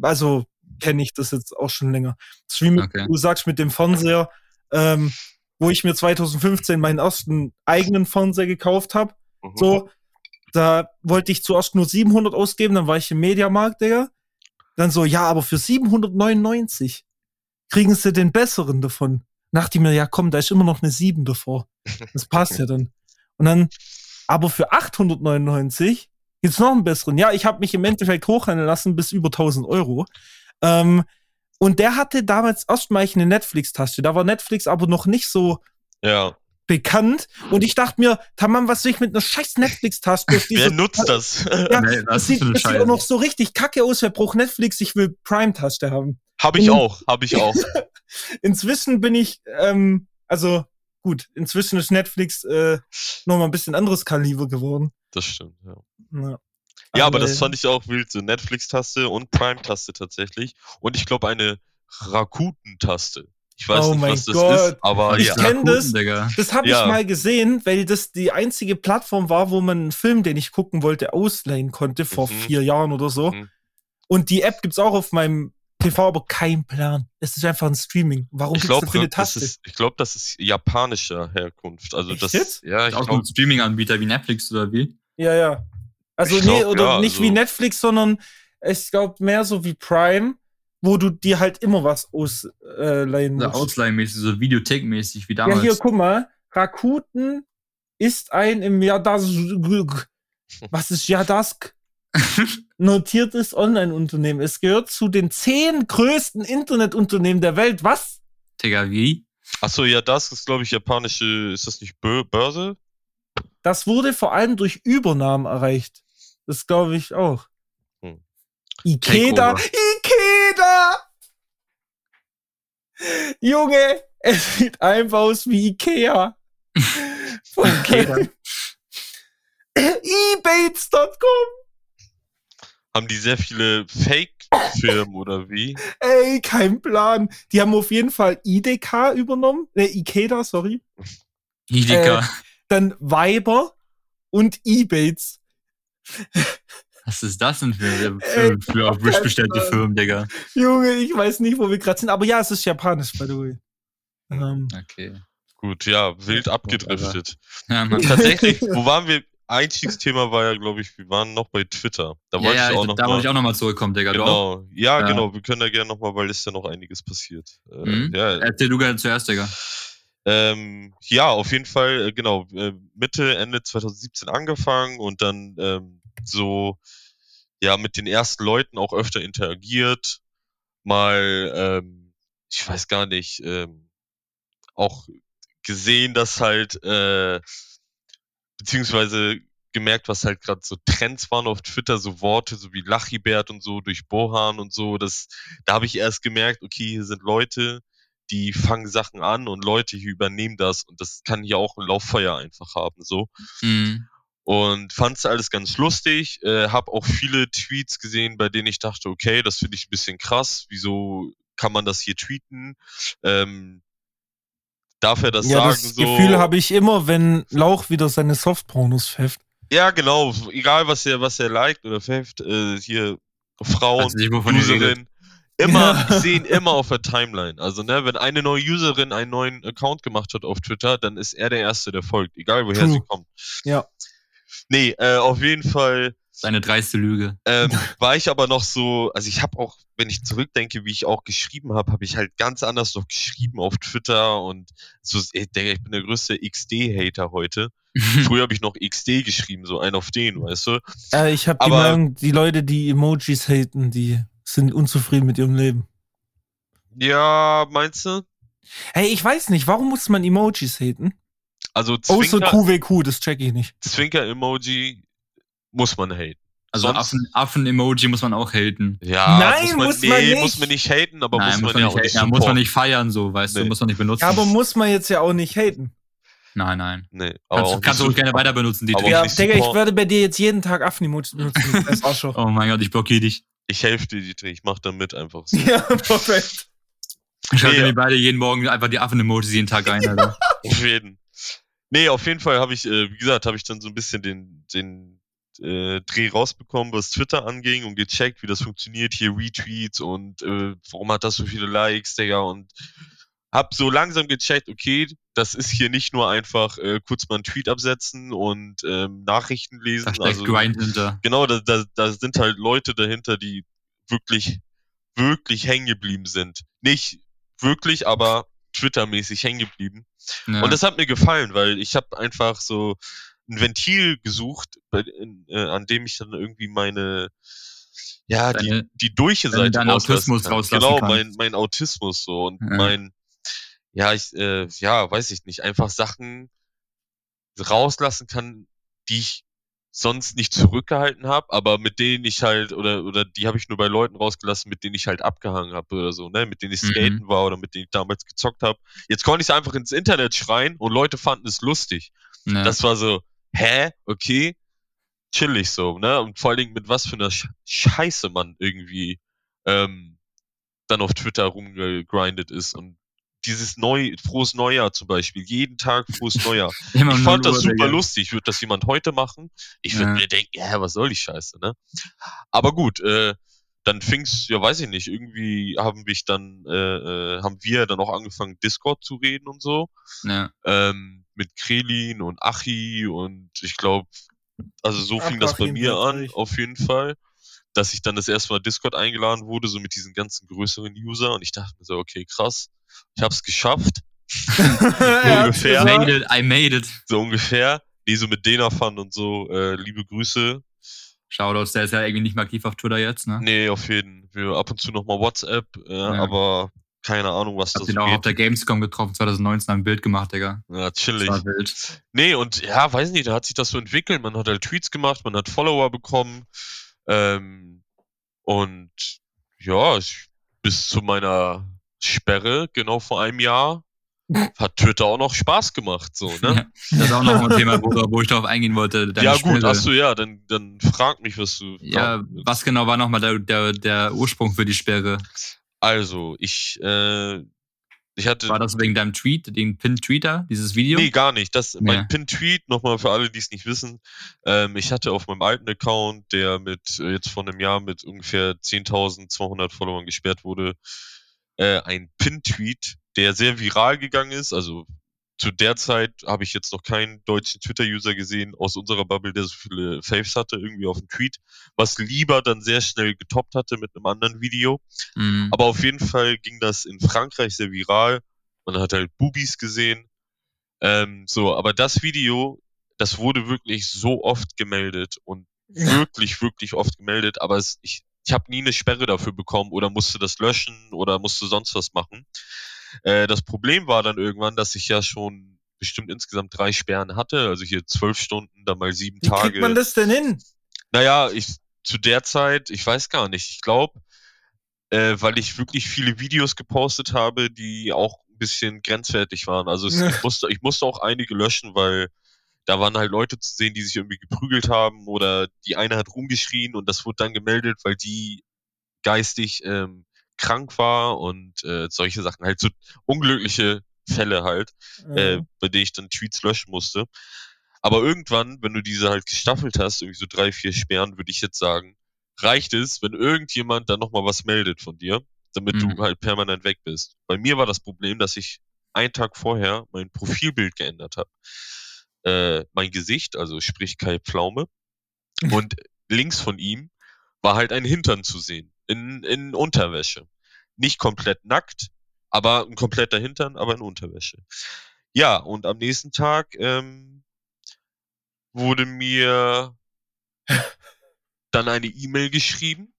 also kenne ich das jetzt auch schon länger. Das ist wie mit, Okay. du sagst mit dem Fernseher, ähm, wo ich mir 2015 meinen ersten eigenen Fernseher gekauft habe. Mhm. So, da wollte ich zuerst nur 700 ausgeben, dann war ich im Mediamarkt, Digga. Dann so, ja, aber für 799 kriegen sie den besseren davon. Ich mir, ja komm, da ist immer noch eine 7 davor. Das passt ja dann. Und dann, aber für 899 gibt's noch einen besseren. Ja, ich habe mich im Endeffekt hochhandeln lassen bis über 1000 Euro. Ähm, und der hatte damals erstmal eine Netflix-Taste. Da war Netflix aber noch nicht so Ja, bekannt. Und ich dachte mir, Tamam, was will ich mit einer scheiß Netflix-Taste? wer nutzt das? Ja, Nee, das ist sieht, das sieht auch noch so richtig kacke aus. Wer braucht Netflix? Ich will Prime-Taste haben. hab ich auch, hab ich auch. Inzwischen bin ich, ähm, also gut, inzwischen ist Netflix äh, noch mal ein bisschen anderes Kaliber geworden. Das stimmt, ja. Ja, Ja, aber das fand ich auch wild. So Netflix-Taste und Prime-Taste tatsächlich. Und ich glaube eine Rakuten-Taste. Ich weiß Oh nicht, was das Gott. ist, aber Ich ja. kenn- kenn das. Digga. Das habe Ja. ich mal gesehen, weil das die einzige Plattform war, wo man einen Film, den ich gucken wollte, ausleihen konnte vor Mhm. vier Jahren oder so. Mhm. Und die App gibt's auch auf meinem TV aber kein Plan. Es ist einfach ein Streaming. Warum Ich gibt's glaube, dafür eine das Taste? ist, ich glaube, das ist japanischer Herkunft. Also Echt das, jetzt? ja, ich Ist auch so glaube, ein Streaming-Anbieter wie Netflix oder wie? Ja, ja. Also Ich nee, glaub, oder ja, nicht also- wie Netflix, sondern ich glaube mehr so wie Prime, wo du dir halt immer was ausleihen So musst. Ausleihmäßig, so Videothek-mäßig wie ja, damals. hier, guck mal. Rakuten ist ein im Jadas was ist Jadask? Notiertes Online-Unternehmen. Es gehört zu den zehn größten Internetunternehmen der Welt. Was? Digga, wie? achso, ja, das ist, glaube ich, japanische, ist das nicht Bö- Börse? Das wurde vor allem durch Übernahmen erreicht. Das glaube ich auch. Hm. Ikeda. Ikeda! Junge, es sieht einfach aus wie Ikea. Ikeda. Ebates.com. Haben die sehr viele Fake-Firmen oder wie? Ey, kein Plan. Die haben auf jeden Fall IDK übernommen. Äh, Ikeda, sorry. Ideka. Dann Viber und Ebates. Was ist das denn für, für, für auf Wish bestellte. Firmen, Digga? Junge, ich weiß nicht, wo wir gerade sind. Aber ja, es ist japanisch, by the way. Ähm, Okay. Gut, ja, wild abgedriftet. Ja. Tatsächlich, wo waren wir? Einstiegsthema war ja, glaube ich, wir waren noch bei Twitter. Da Ja, wollte ja, ich auch da wollte ich auch nochmal zurückkommen, Digga. Du auch? Genau, ja, Ja. genau. Wir können da gerne nochmal, weil ist ja noch einiges passiert. Äh, Mhm. ja, Erzähl du gerne zuerst, Digga. Ähm, ja, auf jeden Fall, äh, genau, äh, Mitte, Ende 2017 angefangen und dann ähm, so, ja, mit den ersten Leuten auch öfter interagiert. Mal, ähm, ich weiß gar nicht, ähm, auch gesehen, dass halt, äh, beziehungsweise gemerkt, was halt gerade so Trends waren auf Twitter, so Worte, so wie Lachibert und so, durch Bohan und so, das, da habe ich erst gemerkt, okay, hier sind Leute, die fangen Sachen an und Leute hier übernehmen das und das kann hier auch ein Lauffeuer einfach haben, so. Mhm. Und fand's alles ganz lustig, äh, habe auch viele Tweets gesehen, bei denen ich dachte, okay, das finde ich ein bisschen krass, wieso kann man das hier tweeten? Ähm, darf er das ja, sagen? das so? Gefühl habe ich immer, wenn Lauch wieder seine Softpornos pfefft. Ja, genau, egal was er, was er liked oder pfefft, äh, hier Frauen, redet. Userin. Immer, Ja. ich sehe ihn immer auf der Timeline. Also, ne, wenn eine neue Userin einen neuen Account gemacht hat auf Twitter, dann ist er der Erste, der folgt, egal woher True. sie kommt. Ja. Nee, äh, auf jeden Fall Seine dreiste Lüge. ähm, war ich aber noch so, also ich habe auch, wenn ich zurückdenke, wie ich auch geschrieben habe, habe ich halt ganz anders noch geschrieben auf Twitter und so, ey, Digga, ich bin der größte XD-Hater heute. Früher habe ich noch XD geschrieben, so ein auf den, weißt du? Äh, ich habe die die Leute, die Emojis haten, die sind unzufrieden mit ihrem Leben. Ja, meinst du? Hey, ich weiß nicht, warum muss man Emojis haten? Also Außer Zwinker- QWQ, das check ich nicht. Zwinker-Emoji muss man haten. Also Sonst- Affen- Affen-Emoji muss man auch haten. Ja, Nein, muss man, muss nee, man nicht. muss man nicht haten, aber muss man, ja nicht auch nicht haten. Ja, muss man nicht feiern, so, weißt Nee. du, muss man nicht benutzen. Ja, aber muss man jetzt ja auch nicht haten. nein, nein. Nee, Kannst, auch kannst du nicht auch gerne weiter benutzen, die. Ja, nicht Digga, ich werde bei dir jetzt jeden Tag Affenemojis benutzen. Das Arschloch. Oh mein Gott, ich blockiere dich. Ich helfe dir, Dietrich, ich mach da mit einfach so. Ja, perfekt. Ich schalte Nee. mir beide jeden Morgen einfach die Affen-Emojis jeden Tag ein, Alter. Auf jeden. Nee, auf jeden Fall habe ich, äh, wie gesagt, habe ich dann so ein bisschen den, den äh, Dreh rausbekommen, was Twitter anging und gecheckt, wie das funktioniert, hier Retweets und äh, warum hat das so viele Likes, Digga, und hab so langsam gecheckt, okay, das ist hier nicht nur einfach äh, kurz mal einen Tweet absetzen und ähm, Nachrichten lesen. Da steckt also, Grind hinter. genau, da, da, da sind halt Leute dahinter, die wirklich, wirklich hängen geblieben sind. Nicht wirklich, aber Twitter-mäßig hängen geblieben. Ja. Und das hat mir gefallen, weil ich habe einfach so ein Ventil gesucht, bei, in, äh, an dem ich dann irgendwie meine, ja, die, Deine- die durche deinen- Seite rauslassen Autismus kann. rauslassen Genau, kannst. mein, mein Autismus so und Ja. mein, ja, ich, äh, ja, weiß ich nicht, einfach Sachen rauslassen kann, die ich sonst nicht zurückgehalten habe, aber mit denen ich halt, oder, oder die habe ich nur bei Leuten rausgelassen, mit denen ich halt abgehangen habe oder so, ne, mit denen ich Mhm. skaten war oder mit denen ich damals gezockt habe. Jetzt konnte ich es einfach ins Internet schreien und Leute fanden es lustig. ja. Das war so, hä, okay, chillig so, ne, und vor allen Dingen mit was für einer Sch Scheiße man irgendwie ähm, dann auf Twitter rumgegrindet ist und dieses neu, frohes Neujahr zum Beispiel, jeden Tag frohes Neujahr. Immer Ich fand das super lustig. Würde das jemand heute machen? Ich würde Ja. mir denken, ja, was soll die Scheiße, ne? Aber gut, äh, dann fing's, ja weiß ich nicht, irgendwie haben mich dann, äh, äh, haben wir dann auch angefangen, Discord zu reden und so. Ja. Ähm, mit Krelin und Achi und ich glaube, also so fing das bei mir an, auf jeden Fall. Dass ich dann das erste Mal Discord eingeladen wurde, so mit diesen ganzen größeren User und ich dachte mir so, okay, krass, ich hab's geschafft, Ja, ungefähr. gesagt. Made it, I made it. so ungefähr. Nee, so mit Denafan und so, äh, liebe Grüße. Shoutouts, der ist ja irgendwie nicht mehr aktiv auf Twitter jetzt, ne? Nee, auf jeden. Wir ab und zu nochmal WhatsApp, äh, Ja. aber keine Ahnung, was Hab das den auch auf geht. der Gamescom getroffen, 2019, ein Bild gemacht, Digga. Ja, Das chillig. war wild. Nee, und ja, weiß nicht, da hat sich das so entwickelt. Man hat halt Tweets gemacht, man hat Follower bekommen. Ähm, und ja, ich, bis zu meiner Sperre, genau vor einem Jahr, hat Twitter auch noch Spaß gemacht, so, ne? Ja, das ist auch noch ein Thema, wo, wo ich darauf eingehen wollte. ja, gut, Sperre. achso, ja, dann, dann frag mich, was du. Ja, willst. was genau war nochmal der, der, der Ursprung für die Sperre? Also, ich, äh, ich hatte. War das wegen deinem Tweet, den Pin-Tweeter, dieses Video? Nee, gar nicht. Das, mein Ja. Pin-Tweet, nochmal für alle, die es nicht wissen. Ähm, ich hatte auf meinem alten Account, der mit äh, jetzt vor einem Jahr mit ungefähr 10.200 Followern gesperrt wurde, äh, ein Pin-Tweet, der sehr viral gegangen ist. Also zu der Zeit habe ich jetzt noch keinen deutschen Twitter-User gesehen aus unserer Bubble, der so viele Faves hatte, irgendwie auf dem Tweet, was lieber dann sehr schnell getoppt hatte mit einem anderen Video. Mhm. Aber auf jeden Fall ging das in Frankreich sehr viral. Man hat halt Boobies gesehen. Ähm, so, aber das Video, das wurde wirklich so oft gemeldet und wirklich, wirklich oft gemeldet, aber es, ich, ich habe nie eine Sperre dafür bekommen oder musste das löschen oder musste sonst was machen. Äh, das Problem war dann irgendwann, dass ich ja schon bestimmt insgesamt drei Sperren hatte, also hier zwölf Stunden, dann mal sieben Wie Tage. kriegt man das denn hin? Naja, ich zu der Zeit, ich weiß gar nicht. Ich glaube, äh, weil ich wirklich viele Videos gepostet habe, die auch ein bisschen grenzwertig waren. Also es, ich, musste, ich musste auch einige löschen, weil da waren halt Leute zu sehen, die sich irgendwie geprügelt haben oder die eine hat rumgeschrien und das wurde dann gemeldet, weil die geistig ähm, krank war und äh, solche Sachen, halt so unglückliche Fälle halt äh, bei denen ich dann Tweets löschen musste. Aber irgendwann, wenn du diese halt gestaffelt hast, irgendwie so drei, vier Sperren, würde ich jetzt sagen, reicht es, wenn irgendjemand dann nochmal was meldet von dir, damit Mhm. du halt permanent weg bist. Bei mir war das Problem, dass ich einen Tag vorher mein Profilbild geändert habe. Äh, mein Gesicht, also sprich Kai Pflaume, und links von ihm war halt ein Hintern zu sehen, in, in Unterwäsche. Nicht komplett nackt, aber ein kompletter Hintern, aber in Unterwäsche. Ja, und am nächsten Tag ähm, wurde mir dann eine E-Mail geschrieben,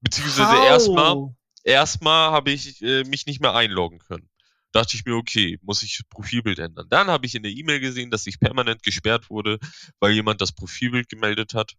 beziehungsweise erstmal How? erstmal habe ich äh, mich nicht mehr einloggen können. Dachte ich mir, okay, muss ich das Profilbild ändern. Dann habe ich in der E-Mail gesehen, dass ich permanent gesperrt wurde, weil jemand das Profilbild gemeldet hat,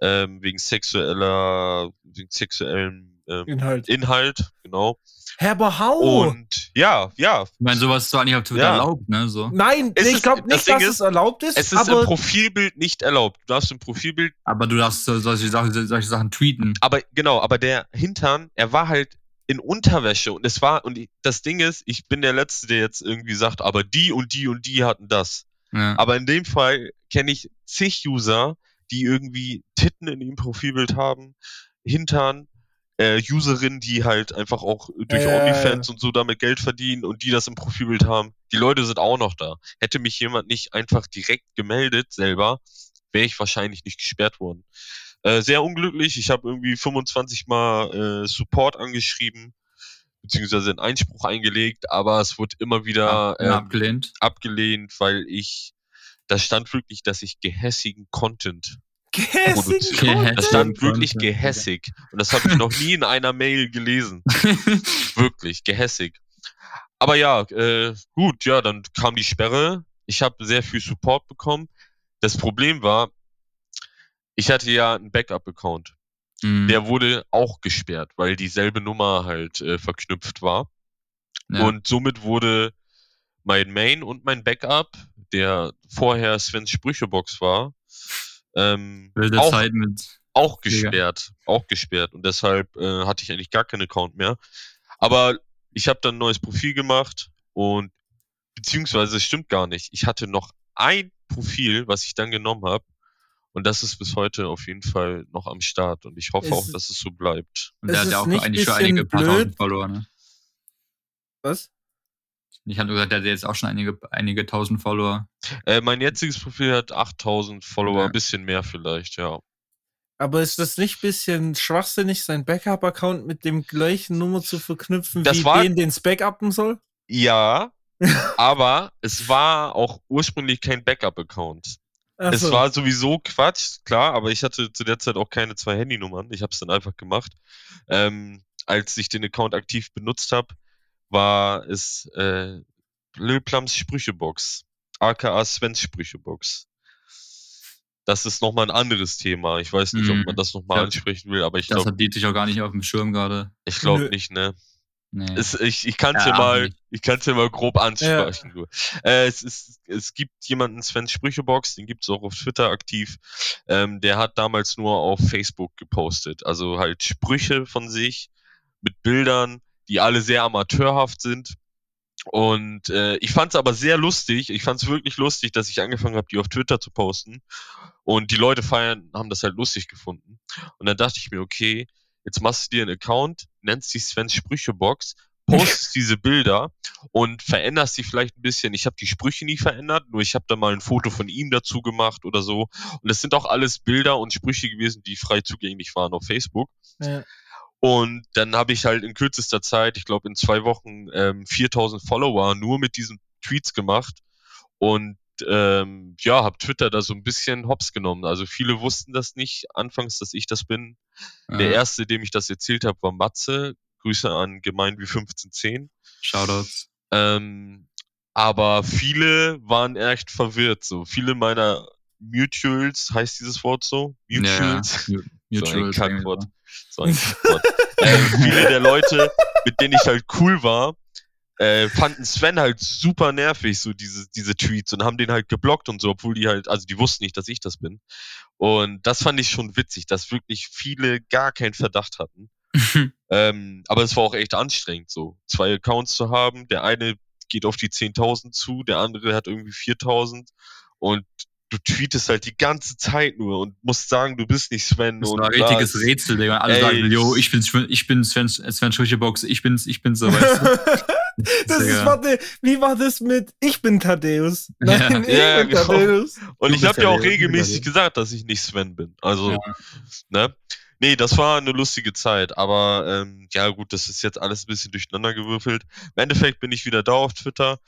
ähm, wegen sexueller, wegen sexuellem ähm, Inhalt. Inhalt, genau. Aber how? Und ja, ja, Ich meine, sowas ist doch eigentlich auf Twitter Ja. erlaubt, ne? So. Nein, Es ich glaube nicht, dass ist, es erlaubt ist, es ist im Profilbild nicht erlaubt. Du darfst im Profilbild Aber du darfst so- solche Sachen, solche Sachen tweeten. aber genau, aber der Hintern, er war halt in Unterwäsche und es war, und das Ding ist, ich bin der Letzte, der jetzt irgendwie sagt, aber die und die und die hatten das. Ja. Aber in dem Fall kenne ich zig User, die irgendwie Titten in ihrem Profilbild haben, Hintern, äh, Userinnen, die halt einfach auch durch Ja, ja, ja. OnlyFans und so damit Geld verdienen und die das im Profilbild haben. Die Leute sind auch noch da. Hätte mich jemand nicht einfach direkt gemeldet selber, wäre ich wahrscheinlich nicht gesperrt worden. Äh, sehr unglücklich. Ich habe irgendwie 25 Mal äh, Support angeschrieben, beziehungsweise einen Einspruch eingelegt, aber es wurde immer wieder ähm, abgelehnt. abgelehnt, weil ich, da stand wirklich, dass ich gehässigen Content Gehässigen produziert. Content. Da stand wirklich gehässig. Und das habe ich noch nie in einer Mail gelesen. Wirklich, gehässig. Aber ja, äh, gut, ja, dann kam die Sperre. Ich habe sehr viel Support bekommen. Das Problem war, ich hatte ja einen Backup-Account. Mhm. Der wurde auch gesperrt, weil dieselbe Nummer halt äh, verknüpft war. ja. Und somit wurde mein Main und mein Backup, der vorher Svens Sprüchebox war, ähm, Wilde auch, Zeit mit. auch Mega. gesperrt. Auch gesperrt. Und deshalb äh, hatte ich eigentlich gar keinen Account mehr. Aber ich habe dann ein neues Profil gemacht und beziehungsweise es stimmt gar nicht. Ich hatte noch ein Profil, was ich dann genommen habe. Und das ist bis heute auf jeden Fall noch am Start. Und ich hoffe Es- auch, dass es so bleibt. Und der hat ja ist auch eigentlich schon einige paar blöd. tausend Follower, ne? Was? Ich habe gesagt, der hat jetzt auch schon einige, einige tausend Follower. Äh, mein jetziges Profil hat 8000 Follower, Ja. ein bisschen mehr vielleicht, ja. Aber ist das nicht bisschen schwachsinnig, sein Backup-Account mit dem gleichen Nummer zu verknüpfen, Das wie war- den, den es backuppen soll? Ja, aber es war auch ursprünglich kein Backup-Account. Ach Es so. war sowieso Quatsch, klar, aber ich hatte zu der Zeit auch keine zwei Handynummern. Ich habe es dann einfach gemacht. Ähm, als ich den Account aktiv benutzt habe, war es äh, Lil Plums Sprüchebox, aka Svens Sprüchebox. Das ist nochmal ein anderes Thema. Ich weiß nicht, Mhm. ob man das nochmal Ja, ansprechen will, aber ich Das glaube hat Dietrich auch gar nicht auf dem Schirm gerade. ich glaub Nö. nicht, ne? Nee. Es, ich ich kann es Ja, ja, mal, ich kann's ja mal grob ansprechen. du. Äh, es, ist, es gibt jemanden, Sven Sprüchebox, den gibt es auch auf Twitter aktiv. Ähm, der hat damals nur auf Facebook gepostet. Also halt Sprüche von sich mit Bildern, die alle sehr amateurhaft sind. Und äh, ich fand es aber sehr lustig. Ich fand es wirklich lustig, dass ich angefangen habe, die auf Twitter zu posten. Und die Leute feiern, haben das halt lustig gefunden. Und dann dachte ich mir, okay, jetzt machst du dir einen Account, nennst die Sven Sprüchebox, postest diese Bilder und veränderst die vielleicht ein bisschen. Ich habe die Sprüche nie verändert, nur ich habe da mal ein Foto von ihm dazu gemacht oder so. Und das sind auch alles Bilder und Sprüche gewesen, die frei zugänglich waren auf Facebook. Ja. Und dann habe ich halt in kürzester Zeit, ich glaube in zwei Wochen, ähm, 4000 Follower nur mit diesen Tweets gemacht. Und ähm, ja, habe Twitter da so ein bisschen hops genommen. Also viele wussten das nicht anfangs, dass ich das bin. Der Äh, erste, dem ich das erzählt habe, war Matze. Grüße an Gemein wie 1510. Shoutouts. Ähm, aber viele waren echt verwirrt. So viele meiner Mutuals, heißt dieses Wort so? Ja, ja. Mutuals? Mu- Mutuals. So ein Kackwort. so. Ein Wort. äh, viele der Leute, mit denen ich halt cool war, äh, fanden Sven halt super nervig, so diese, diese Tweets und haben den halt geblockt und so, obwohl die halt, also die wussten nicht, dass ich das bin. Und das fand ich schon witzig, dass wirklich viele gar keinen Verdacht hatten. Ähm, aber es war auch echt anstrengend, so zwei Accounts zu haben. Der eine geht auf die 10.000 zu, der andere hat irgendwie 4.000 und du tweetest halt die ganze Zeit nur und musst sagen, du bist nicht Sven. Das und war ein richtiges Rätsel, Digga. Alle Ey. sagen, yo, ich bin, Sven- ich bin Sven, Sven Schwächebox, ich bin's, ich bin's so, weißt du? das ist, warte, wie war das mit Ich bin Thaddeus? Nein, Ja. ich Ja, bin genau. Thaddeus. Und Du ich habe ja auch regelmäßig gesagt, dass ich nicht Sven bin. Also, Ja. ne? Nee, das war eine lustige Zeit, aber ähm, ja gut, das ist jetzt alles ein bisschen durcheinander gewürfelt. Im Endeffekt bin ich wieder da auf Twitter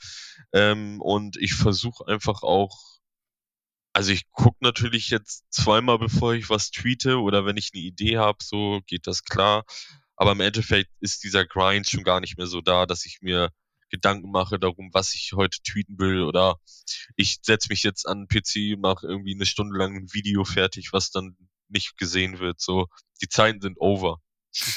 ähm, und ich versuche einfach auch, also ich gucke natürlich jetzt zweimal, bevor ich was tweete oder wenn ich eine Idee habe, so geht das klar. Aber im Endeffekt ist dieser Grind schon gar nicht mehr so da, dass ich mir Gedanken mache darum, was ich heute tweeten will oder ich setze mich jetzt an den PC, mache irgendwie eine Stunde lang ein Video fertig, was dann nicht gesehen wird. So, die Zeiten sind over.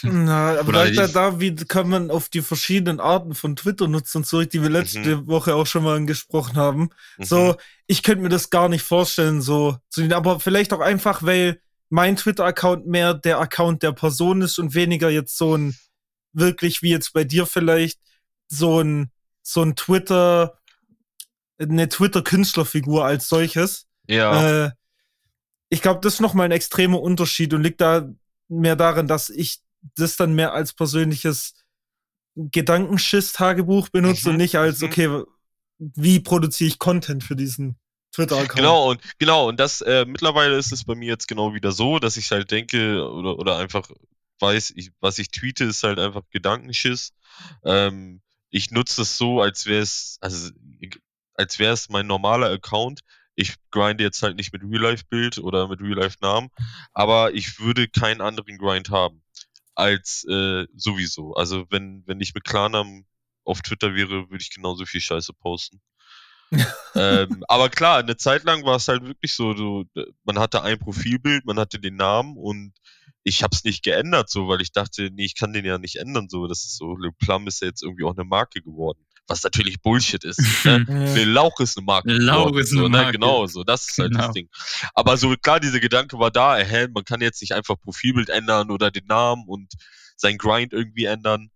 Na, aber Oder da, da, wie kann man auf die verschiedenen Arten von Twitter nutzen und zurück, die wir letzte Woche auch schon mal angesprochen haben. Mhm. So, ich könnte mir das gar nicht vorstellen, so aber vielleicht auch einfach, weil mein Twitter-Account mehr der Account der Person ist und weniger jetzt so ein, wirklich wie jetzt bei dir vielleicht, so ein, so ein Twitter, eine Twitter-Künstlerfigur als solches. ja, Äh, ich glaube, das ist nochmal ein extremer Unterschied und liegt da mehr darin, dass ich das dann mehr als persönliches Gedankenschiss-Tagebuch benutze Mhm, und nicht als, mhm. okay, wie produziere ich Content für diesen Twitter-Account? genau und genau und das äh, mittlerweile ist es bei mir jetzt genau wieder so, dass ich halt denke oder oder einfach weiß, ich, was ich tweete, ist halt einfach Gedankenschiss. Ähm, ich nutze es so, als wäre es also als wäre es mein normaler Account. Ich grinde jetzt halt nicht mit Real-Life-Bild oder mit Real-Life-Namen, aber ich würde keinen anderen Grind haben als äh, sowieso. Also wenn, wenn ich mit Klarnamen auf Twitter wäre, würde ich genauso viel Scheiße posten. ähm, aber klar, eine Zeit lang war es halt wirklich so, so, äh, man hatte ein Profilbild, man hatte den Namen und ich habe es nicht geändert, so, weil ich dachte, nee, ich kann den ja nicht ändern, so, das ist so, Le Plum ist ja jetzt irgendwie auch eine Marke geworden, was natürlich Bullshit ist. ne? Le Lauch ist eine Marke. Lauch ist eine so, ne? Marke. Genau, so, das ist halt Genau. das Ding. Aber so klar, dieser Gedanke war da, hä, man kann jetzt nicht einfach Profilbild ändern oder den Namen und sein Grind irgendwie ändern.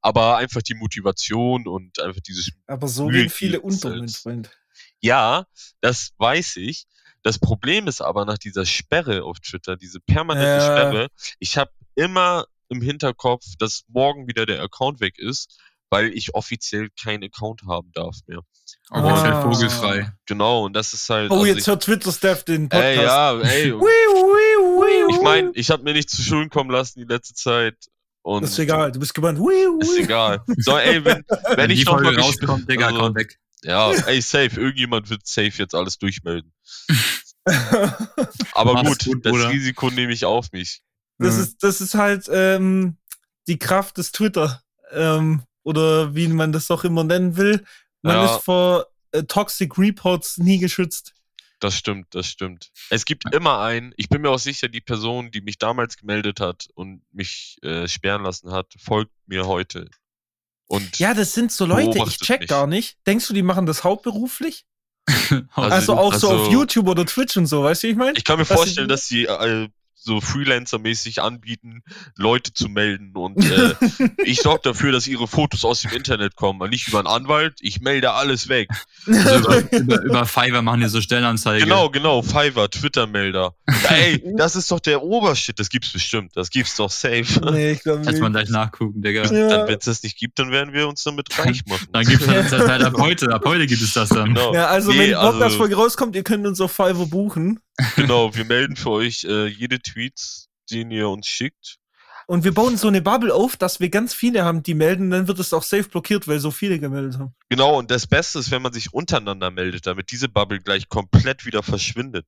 Aber einfach die Motivation und einfach dieses Aber so Mühe gehen viele unter, mein selbst. Freund. ja, das weiß ich. Das Problem ist aber nach dieser Sperre auf Twitter, diese permanente Ja. Sperre, ich habe immer im Hinterkopf, dass morgen wieder der Account weg ist, weil ich offiziell keinen Account haben darf mehr. Aber ist Ah. halt vogelfrei. Genau, und das ist halt. Oh, also jetzt ich, hört Twitter-Staff den Podcast. ey, ja, ey. Ich meine, ich habe mir nicht zu Schulden kommen lassen die letzte Zeit. Und ist egal, du bist gebannt. Ist egal. So, ey, wenn, wenn Wenn ich die noch mal Folge gesp- rauskommt, Digga, also, Account weg. Ja, ey, safe. Irgendjemand wird safe jetzt alles durchmelden. Aber Mach's gut, gut, das Bruder. Risiko nehme ich auf mich. Das Mhm. ist, das ist halt ähm, die Kraft des Twitter. Ähm, oder wie man das auch immer nennen will. Man Ja. ist vor äh, Toxic Reports nie geschützt. Das stimmt, das stimmt. Es gibt immer einen, ich bin mir auch sicher, die Person, die mich damals gemeldet hat und mich äh, sperren lassen hat, folgt mir heute. Und Ja, das sind so Leute, ich check mich. gar nicht. Denkst du, die machen das hauptberuflich? Also- Also, auch so also- auf YouTube oder Twitch und so, weißt du, wie ich meine? ich kann mir Was vorstellen, dass sie äh, so Freelancer-mäßig anbieten, Leute zu melden und äh, ich sorge dafür, dass ihre Fotos aus dem Internet kommen, nicht über einen Anwalt, ich melde alles weg. Also über, über, über Fiverr machen die so Stellenanzeige. Genau, genau, Fiverr, Twitter-Melder. Ey, das ist doch der Obershit, das gibt's bestimmt, das gibt's doch safe. nee, ich glaube nicht. man gleich nachgucken, Digga. Ja. Dann, wenn es das nicht gibt, dann werden wir uns damit reich machen. Dann gibt es das halt ab heute. Ab heute gibt es das dann. Genau. Ja, also Nee, wenn die also- Podcast-Folge rauskommt, ihr könnt uns auf Fiverr buchen. Genau, wir melden für euch äh, jede Tweets, den ihr uns schickt. Und wir bauen so eine Bubble auf, dass wir ganz viele haben, die melden, dann wird es auch safe blockiert, weil so viele gemeldet haben. Genau, und das Beste ist, wenn man sich untereinander meldet, damit diese Bubble gleich komplett wieder verschwindet.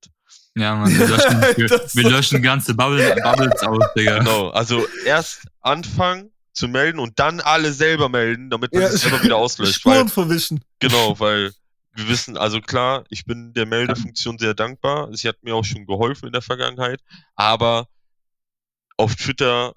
Ja, Mann, wir löschen, wir, wir löschen ganze Bubble, Bubbles aus, Digga. Genau, also erst anfangen zu melden und dann alle selber melden, damit man Ja, sich selber wieder auslöscht. Weil, Spuren verwischen. genau, weil wir wissen, also klar, ich bin der Meldefunktion sehr dankbar. Sie hat mir auch schon geholfen in der Vergangenheit, aber auf Twitter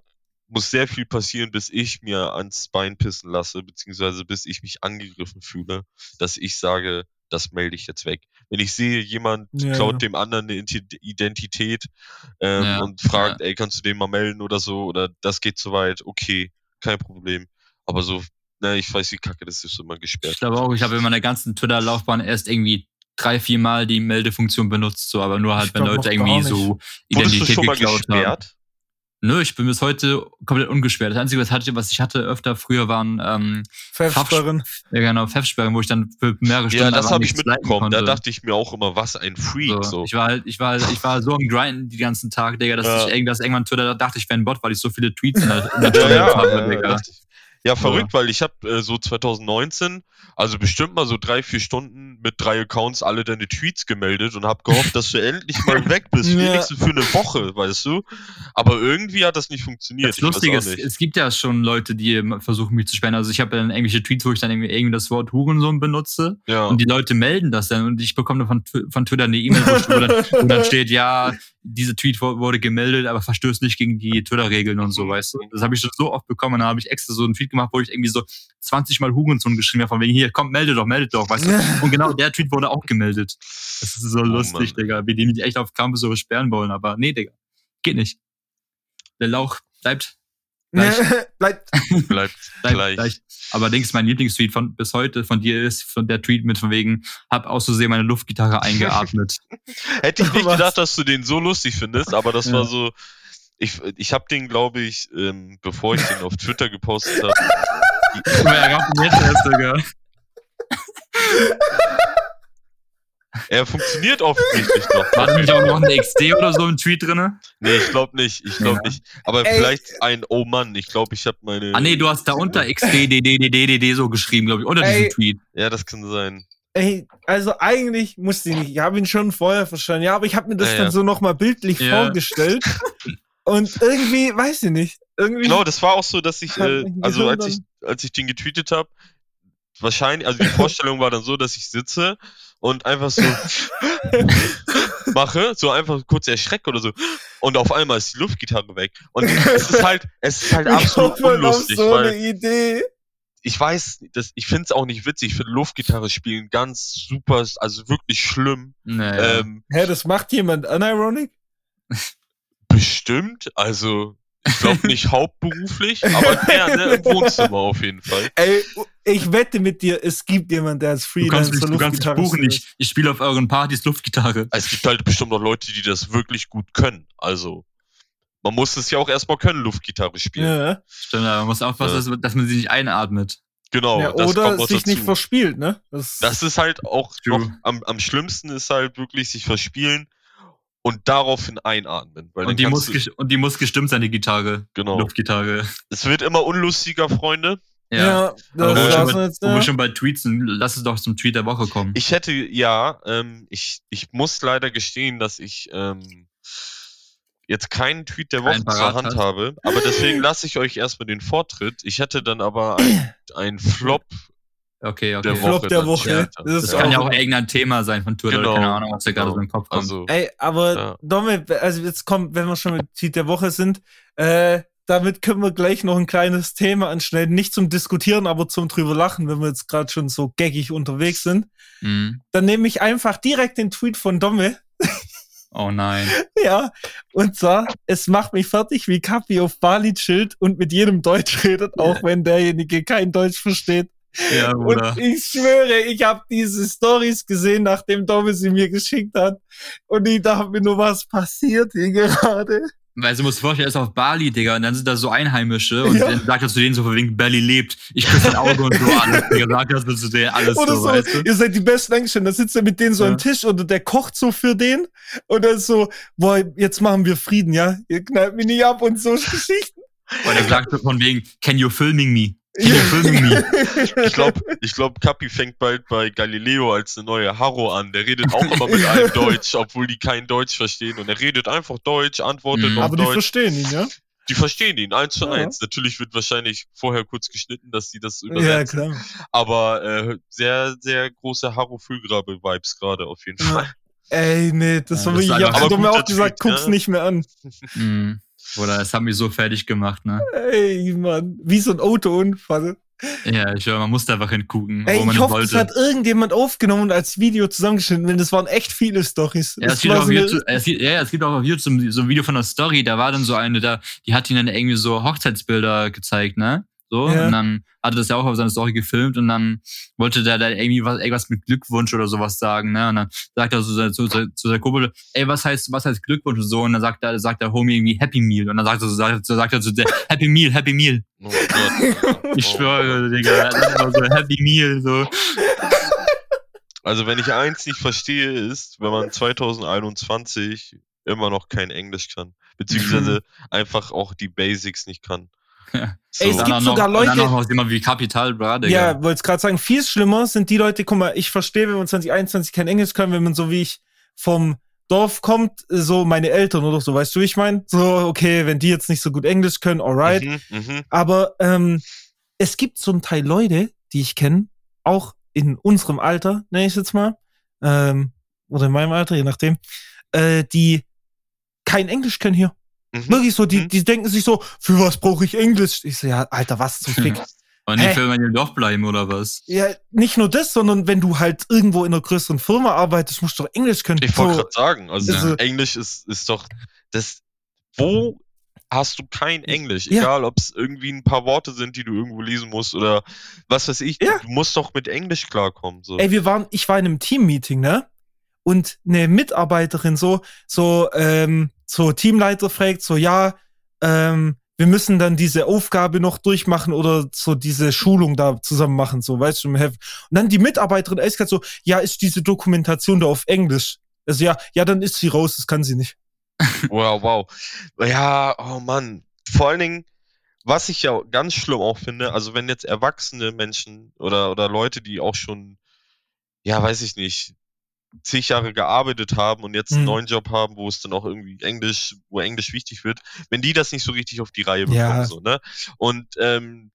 muss sehr viel passieren, bis ich mir ans Bein pissen lasse, beziehungsweise bis ich mich angegriffen fühle, dass ich sage, das melde ich jetzt weg. Wenn ich sehe, jemand Ja, klaut ja. dem anderen eine Identität ähm, Ja, und fragt, ey, kannst du den mal melden oder so, oder das geht zu weit, okay, kein Problem. Aber so, ne, ich weiß, wie kacke das ist, immer gesperrt. Ich glaube auch, ich habe in meiner ganzen Twitter-Laufbahn erst irgendwie drei, vier Mal die Meldefunktion benutzt, so, aber nur halt, Ich wenn glaub Leute irgendwie so Wurdest du Identität schon mal geklaut haben. gesperrt? Nö, ich bin bis heute komplett ungesperrt. Das Einzige, was, hatte, was ich hatte öfter früher, waren ähm, Pfeffsperren. ja, genau, Pfeffsperren, wo ich dann für mehrere Stunden Ja, das habe ich mitbekommen. Da dachte ich mir auch immer, was ein Freak. So, So. Ich war halt, ich war, halt- ich war so am Grinden die ganzen Tag, Digga, dass Ja. ich irgendwas irgendwann Twitter dachte, ich wäre ein Bot, weil ich so viele Tweets in der, in der Ja, ja, habe, ja, Digga. Ja, verrückt, weil ich habe äh, so 2019, also bestimmt mal so drei, vier Stunden mit drei Accounts alle deine Tweets gemeldet und habe gehofft, dass du endlich mal weg bist, Ja. wenigstens für eine Woche, weißt du. Aber irgendwie hat das nicht funktioniert. Das Lustige ist, es gibt ja schon Leute, die versuchen, mich zu sperren. Also ich habe dann irgendwelche Tweets, wo ich dann irgendwie, irgendwie das Wort Hurensohn benutze ja. und die Leute melden das dann und ich bekomme dann von, von Twitter eine E-Mail, wo, dann, wo dann steht, ja, diese Tweet wu- wurde gemeldet, aber verstößt nicht gegen die Twitter-Regeln und so, Mhm. weißt du. Das habe ich schon so oft bekommen. Dann habe ich extra so einen Tweet gemacht, wo ich irgendwie so 20 Mal Hurensohn geschrieben habe, von wegen, hier, komm, melde doch, melde doch, weißt du. Und genau der Tweet wurde auch gemeldet. Das ist so lustig, Mann. Digga, wie die mich echt auf Campus so sperren wollen, aber nee, Digga, geht nicht. Der Lauch bleibt Gleich. Bleibt. Bleibt Bleibt gleich. gleich. Allerdings mein Lieblingstweet von bis heute von dir ist von der Tweet mit von wegen hab aus Versehen meine Luftgitarre eingeatmet. Hätte ich nicht Was? gedacht, dass du den so lustig findest, aber das Ja. war so. Ich, ich habe den, glaube ich, ähm, bevor ich den auf Twitter gepostet habe, er gab ihn jetzt erst sogar. er funktioniert offensichtlich noch. Da nicht auch noch eine XD oder so im Tweet drinne? Nee, ich glaube nicht. Ich glaube Ja. nicht. Aber Ey. vielleicht ein Oh Mann. Ich glaube, ich habe meine. Ah nee, du hast da unter XD DDDDD so geschrieben, glaube ich, unter Ey. diesem Tweet. Ja, das kann sein. Ey, also eigentlich musste ich nicht. Ich habe ihn schon vorher verstanden. Ja, aber ich habe mir das Ja, dann ja. so nochmal bildlich Ja. vorgestellt. Und irgendwie, weiß ich nicht. Irgendwie. Genau, das war auch so, dass ich, äh, also als ich, als ich den getweetet habe, wahrscheinlich, also die Vorstellung war dann so, dass ich sitze und einfach so mache, so einfach kurz erschrecke oder so. Und auf einmal ist die Luftgitarre weg. Und es ist halt, es ist halt absolut unlustig, so weil eine Idee. ich weiß, das, ich finde es auch nicht witzig. Ich finde Luftgitarre spielen ganz super, also wirklich schlimm. Naja. Ähm, Hä, das macht jemand unironic? bestimmt, also Ich glaube nicht hauptberuflich, aber gerne im Wohnzimmer auf jeden Fall. Ey, ich wette mit dir, es gibt jemanden, der als Du Freelancer kannst mich, du kannst mich buchen. Ich, ich spiele auf euren Partys Luftgitarre. Es gibt halt bestimmt noch Leute, die das wirklich gut können. Also, man muss es ja auch erstmal können, Luftgitarre spielen. Ja. Stimmt, man muss aufpassen, dass, dass man sie nicht einatmet. Genau, ja, das oder sich dazu. nicht verspielt, ne? Das, Das ist halt auch am, am schlimmsten ist halt wirklich sich verspielen und daraufhin einatmen. Weil Und die, muss du, und die muss gestimmt sein, die Gitarre. genau. Luftgitarre. Es wird immer unlustiger, Freunde. ja, Aber das wo wir, schon bei, jetzt, wo wir ja. schon bei Tweets sind, lass es doch zum Tweet der Woche kommen. Ich hätte, ja, ähm, ich, ich muss leider gestehen, dass ich ähm, jetzt keinen Tweet der Woche zur Hand hast. habe, aber deswegen lasse ich euch erstmal den Vortritt. Ich hätte dann aber ein, ein Flop Okay, okay. der Flop Woche. der Woche. später. Das Das kann ja auch- auch irgendein Thema sein von Tour, Genau, keine Ahnung, was da gerade genau. so im Kopf kommt. Also, Ey, aber Ja. Domme, also jetzt kommt, wenn wir schon mit Tweet der Woche sind, äh, damit können wir gleich noch ein kleines Thema anschneiden. Nicht zum Diskutieren, aber zum drüber lachen, wenn wir jetzt gerade schon so gaggig unterwegs sind. Mhm. Dann nehme ich einfach direkt den Tweet von Domme. Oh nein. Ja, und zwar, es macht mich fertig, wie Kapi auf Bali chillt und mit jedem Deutsch redet, auch wenn derjenige kein Deutsch versteht. Ja, Bruder. Und ich schwöre, ich habe diese Stories gesehen, nachdem Domme sie mir geschickt hat. Und ich dachte mir nur, was passiert hier gerade? Weil du musst dir vorstellen, er ist auf Bali, Digga, und dann sind da so Einheimische und Ja. dann sagt er zu denen so von wegen Bali lebt. Ich küsse dein Auge und so alles, Digga. Sagt das zu denen alles Oder so, so, weißt du? ihr seid die besten Dankeschön. Da sitzt er mit denen so Ja. am Tisch oder der kocht so für den. Und dann so, boah, jetzt machen wir Frieden, ja? Ihr knallt mich nicht ab und so Geschichten. Und er sagt so von wegen, can you filming me? Me? ich glaube, ich glaub, Kapi fängt bald bei Galileo als eine neue Harro an. Der redet auch immer mit einem Deutsch, obwohl die kein Deutsch verstehen. Und er redet einfach Deutsch, antwortet Mhm. auf Aber die Deutsch. verstehen ihn, ja? Die verstehen ihn, eins zu Ja. eins. Natürlich wird wahrscheinlich vorher kurz geschnitten, dass sie das Ja, übersetzen. klar. Aber äh, sehr, sehr große Harro Füllgrabe-Vibes gerade auf jeden Ja. Fall. Ey, nee, das Ja, war wirklich, ich hab aber guter auch gesagt, guck's ja. nicht mehr an. Mhm. Bruder, das hat mich so fertig gemacht, ne? Ey, Mann, wie so ein Autounfall. Ja, ich höre, man musste einfach hingucken, Ey, wo man ich hoffe, das wollte. hat irgendjemand aufgenommen und als Video zusammengeschnitten, denn das waren echt viele Stories. Ja, es gibt, auch YouTube, es, gibt, ja, es gibt auch auf YouTube so ein Video von einer Story, da war dann so eine, da, die hat ihn dann irgendwie so Hochzeitsbilder gezeigt, ne? So, Ja. und dann hatte das ja auch auf seiner Story gefilmt und dann wollte der da irgendwie was, irgendwas mit Glückwunsch oder sowas sagen, ne? Und dann sagt er so zu, zu, zu der Kumpel, ey, was heißt, was heißt Glückwunsch und so? Und dann sagt er, sagt der Homie irgendwie Happy Meal. Und dann sagt er so, sagt, sagt er so, der, Happy Meal, Happy Meal. Oh. Ich Oh. schwöre, Digga, so Happy Meal, so. Also wenn ich eins nicht verstehe, ist, wenn man 2021 immer noch kein Englisch kann. Beziehungsweise einfach auch die Basics nicht kann. Ja. So. Ey, es gibt sogar noch, und Leute- Dann noch jemand wie Capital Bra, Digga. Ja, wollte gerade sagen, viel schlimmer sind die Leute, guck mal, ich verstehe, wenn man 2021 kein Englisch kann, wenn man so wie ich vom Dorf kommt, so meine Eltern oder so, weißt du, wie ich meine? So, okay, wenn die jetzt nicht so gut Englisch können, alright. Mhm, mhm. Aber ähm, es gibt so ein Teil Leute, die ich kenne, auch in unserem Alter, nenne ich es jetzt mal, ähm, oder in meinem Alter, je nachdem, äh, die kein Englisch können hier. Mhm. Wirklich so, die, Mhm. die denken sich so, für was brauche ich Englisch? Ich so, ja, Alter, was zum Fick? Und die? Filme dem Dorf bleiben, oder was? Ja, nicht nur das, sondern wenn du halt irgendwo in einer größeren Firma arbeitest, musst du doch Englisch können. Ich wollte So, gerade sagen, also Also- Englisch ist, ist doch das. Wo hast du kein Englisch? Ja. Egal, ob es irgendwie ein paar Worte sind, die du irgendwo lesen musst oder was weiß ich. Ja. Du musst doch mit Englisch klarkommen. So. ey, wir waren, ich war in einem Teammeeting, ne? Und eine Mitarbeiterin so, so, ähm, so Teamleiter fragt, so, ja, ähm, wir müssen dann diese Aufgabe noch durchmachen oder so diese Schulung da zusammen machen, so, weißt du, im Heft. Und dann die Mitarbeiterin eiskalt so, ja, ist diese Dokumentation da auf Englisch? Also ja, ja, dann ist sie raus, das kann sie nicht. Wow, wow. Ja, oh Mann. Vor allen Dingen, was ich ja ganz schlimm auch finde, also wenn jetzt erwachsene Menschen oder, oder Leute, die auch schon, ja, weiß ich nicht, zig Jahre gearbeitet haben und jetzt einen Mhm. neuen Job haben, wo es dann auch irgendwie Englisch, wo Englisch wichtig wird, wenn die das nicht so richtig auf die Reihe bekommen, Ja. so, ne? Und ähm,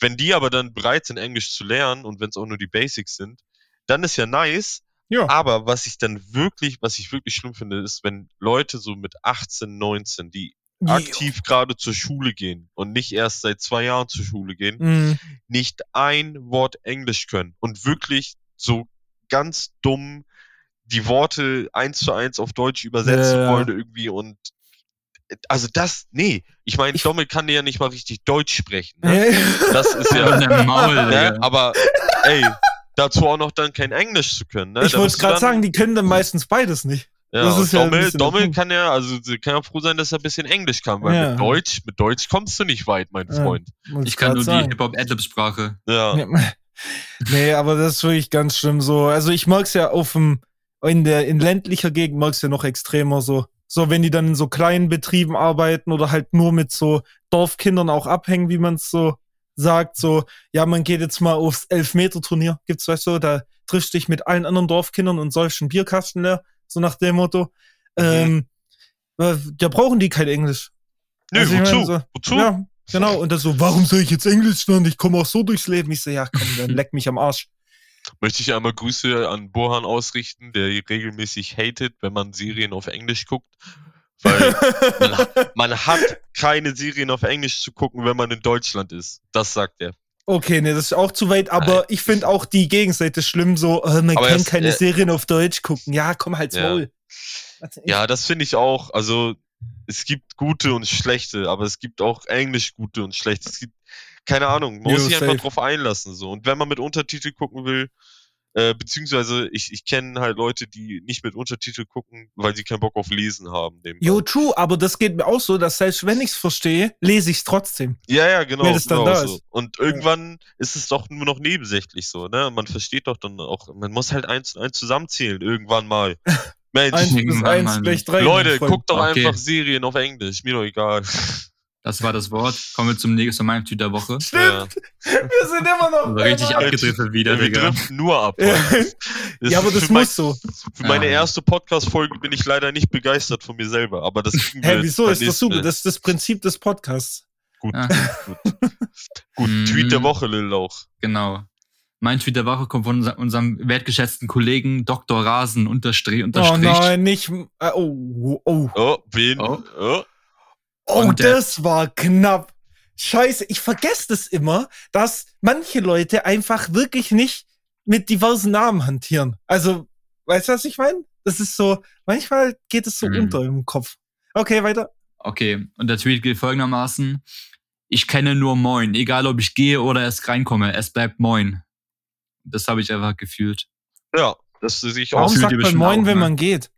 wenn die aber dann bereit sind, Englisch zu lernen und wenn es auch nur die Basics sind, dann ist ja nice, Ja. aber was ich dann wirklich, was ich wirklich schlimm finde, ist, wenn Leute so mit 18, 19, die aktiv gerade zur Schule gehen und nicht erst seit zwei Jahren zur Schule gehen, Mhm. nicht ein Wort Englisch können und wirklich so ganz dumm die Worte eins zu eins auf Deutsch übersetzen Ja, ja. wollen irgendwie und Also das, nee. Ich meine, Dommel kann ja nicht mal richtig Deutsch sprechen. Ne? Das ist Ja, ja. Maul, ne? Aber ey, dazu auch noch dann kein Englisch zu können. Ne? Ich wollte gerade sagen, die können dann meistens beides nicht. Ja, Das ist und ja Dommel, Dommel kann ja, also sie kann ja froh sein, dass er ein bisschen Englisch kann, weil Ja. mit Deutsch, mit Deutsch kommst du nicht weit, mein Ja. Freund. Muss Ich kann nur die sagen. Hip-Hop-Adlib-Sprache. Ja. Ja. Nee, aber das ist wirklich ganz schlimm so. Also ich mag's ja auf dem, in der, in ländlicher Gegend mag's ja noch extremer so. So, wenn die dann in so kleinen Betrieben arbeiten oder halt nur mit so Dorfkindern auch abhängen, wie man es so sagt, so, ja, man geht jetzt mal aufs Elfmeter-Turnier, gibt's weißt du, da triffst du dich mit allen anderen Dorfkindern und sollst einen Bierkasten leer, so nach dem Motto. Ähm, äh, da brauchen die kein Englisch. Nö, Also wozu? meine so- wozu? Ja, genau. Und das so, warum soll ich jetzt Englisch lernen? Ich komme auch so durchs Leben. Ich so, ja, komm, dann leck mich am Arsch. Möchte ich einmal Grüße an Bohan ausrichten, der regelmäßig hatet, wenn man Serien auf Englisch guckt. Weil man, hat- man hat keine Serien auf Englisch zu gucken, wenn man in Deutschland ist. Das sagt er. Okay, nee, das ist auch zu weit, aber Nein. ich finde auch die Gegenseite schlimm, so, äh, man Aber kann das- keine äh, Serien auf Deutsch gucken. Ja, komm halt's Ja. Maul. Also Ja, das finde ich auch. Also, es gibt gute und schlechte, aber es gibt auch Englisch gute und schlechte. Es gibt, keine Ahnung, man muss sich safe. einfach drauf einlassen. So. Und wenn man mit Untertitel gucken will, äh, beziehungsweise ich, ich kenne halt Leute, die nicht mit Untertitel gucken, weil sie keinen Bock auf Lesen haben. nebenbei. Jo, true, aber das geht mir auch so, dass selbst wenn ich's verstehe, lese ich's trotzdem. Ja, ja, genau. Wenn es dann genau da so. ist. Und irgendwann ist es doch nur noch nebensächlich so, ne? Man versteht doch dann auch, man muss halt eins und eins zusammenzählen, irgendwann mal. Mensch, Eins eins gleich drei. Leute, guckt doch Okay. einfach Serien auf Englisch, mir doch egal. Das war das Wort. Kommen wir zum nächsten, zu meinem Tweet der Woche. Stimmt, wir sind immer noch. Richtig abgedriftet wieder, wir Digga. driften nur ab. Ja. Ja, aber das für mein- muss so. Für meine Ja. erste Podcast-Folge bin ich leider nicht begeistert von mir selber, aber das wir Hä, jetzt wieso ist das super? Das ist das Prinzip des Podcasts. Gut, Ja. gut. Gut, Tweet der Mhm. Woche, Lil Lauch. Genau. Mein Tweet der Woche kommt von unser, unserem wertgeschätzten Kollegen Dr. Rasen unterstrich Oh nein, nicht. Äh, oh, oh. Oh, wen? Oh. Oh. Oh, Und das war knapp. Scheiße, ich vergesse das immer, dass manche Leute einfach wirklich nicht mit diversen Namen hantieren. Also, weißt du, was ich meine? Das ist so, manchmal geht es so Mhm. unter im Kopf. Okay, weiter. Okay, und der Tweet geht folgendermaßen. Ich kenne nur Moin, egal ob ich gehe oder erst reinkomme, es bleibt Moin. Das habe ich einfach gefühlt. Ja, das sehe ich auch. Warum sagt man Moin, auch, wenn ne? man geht?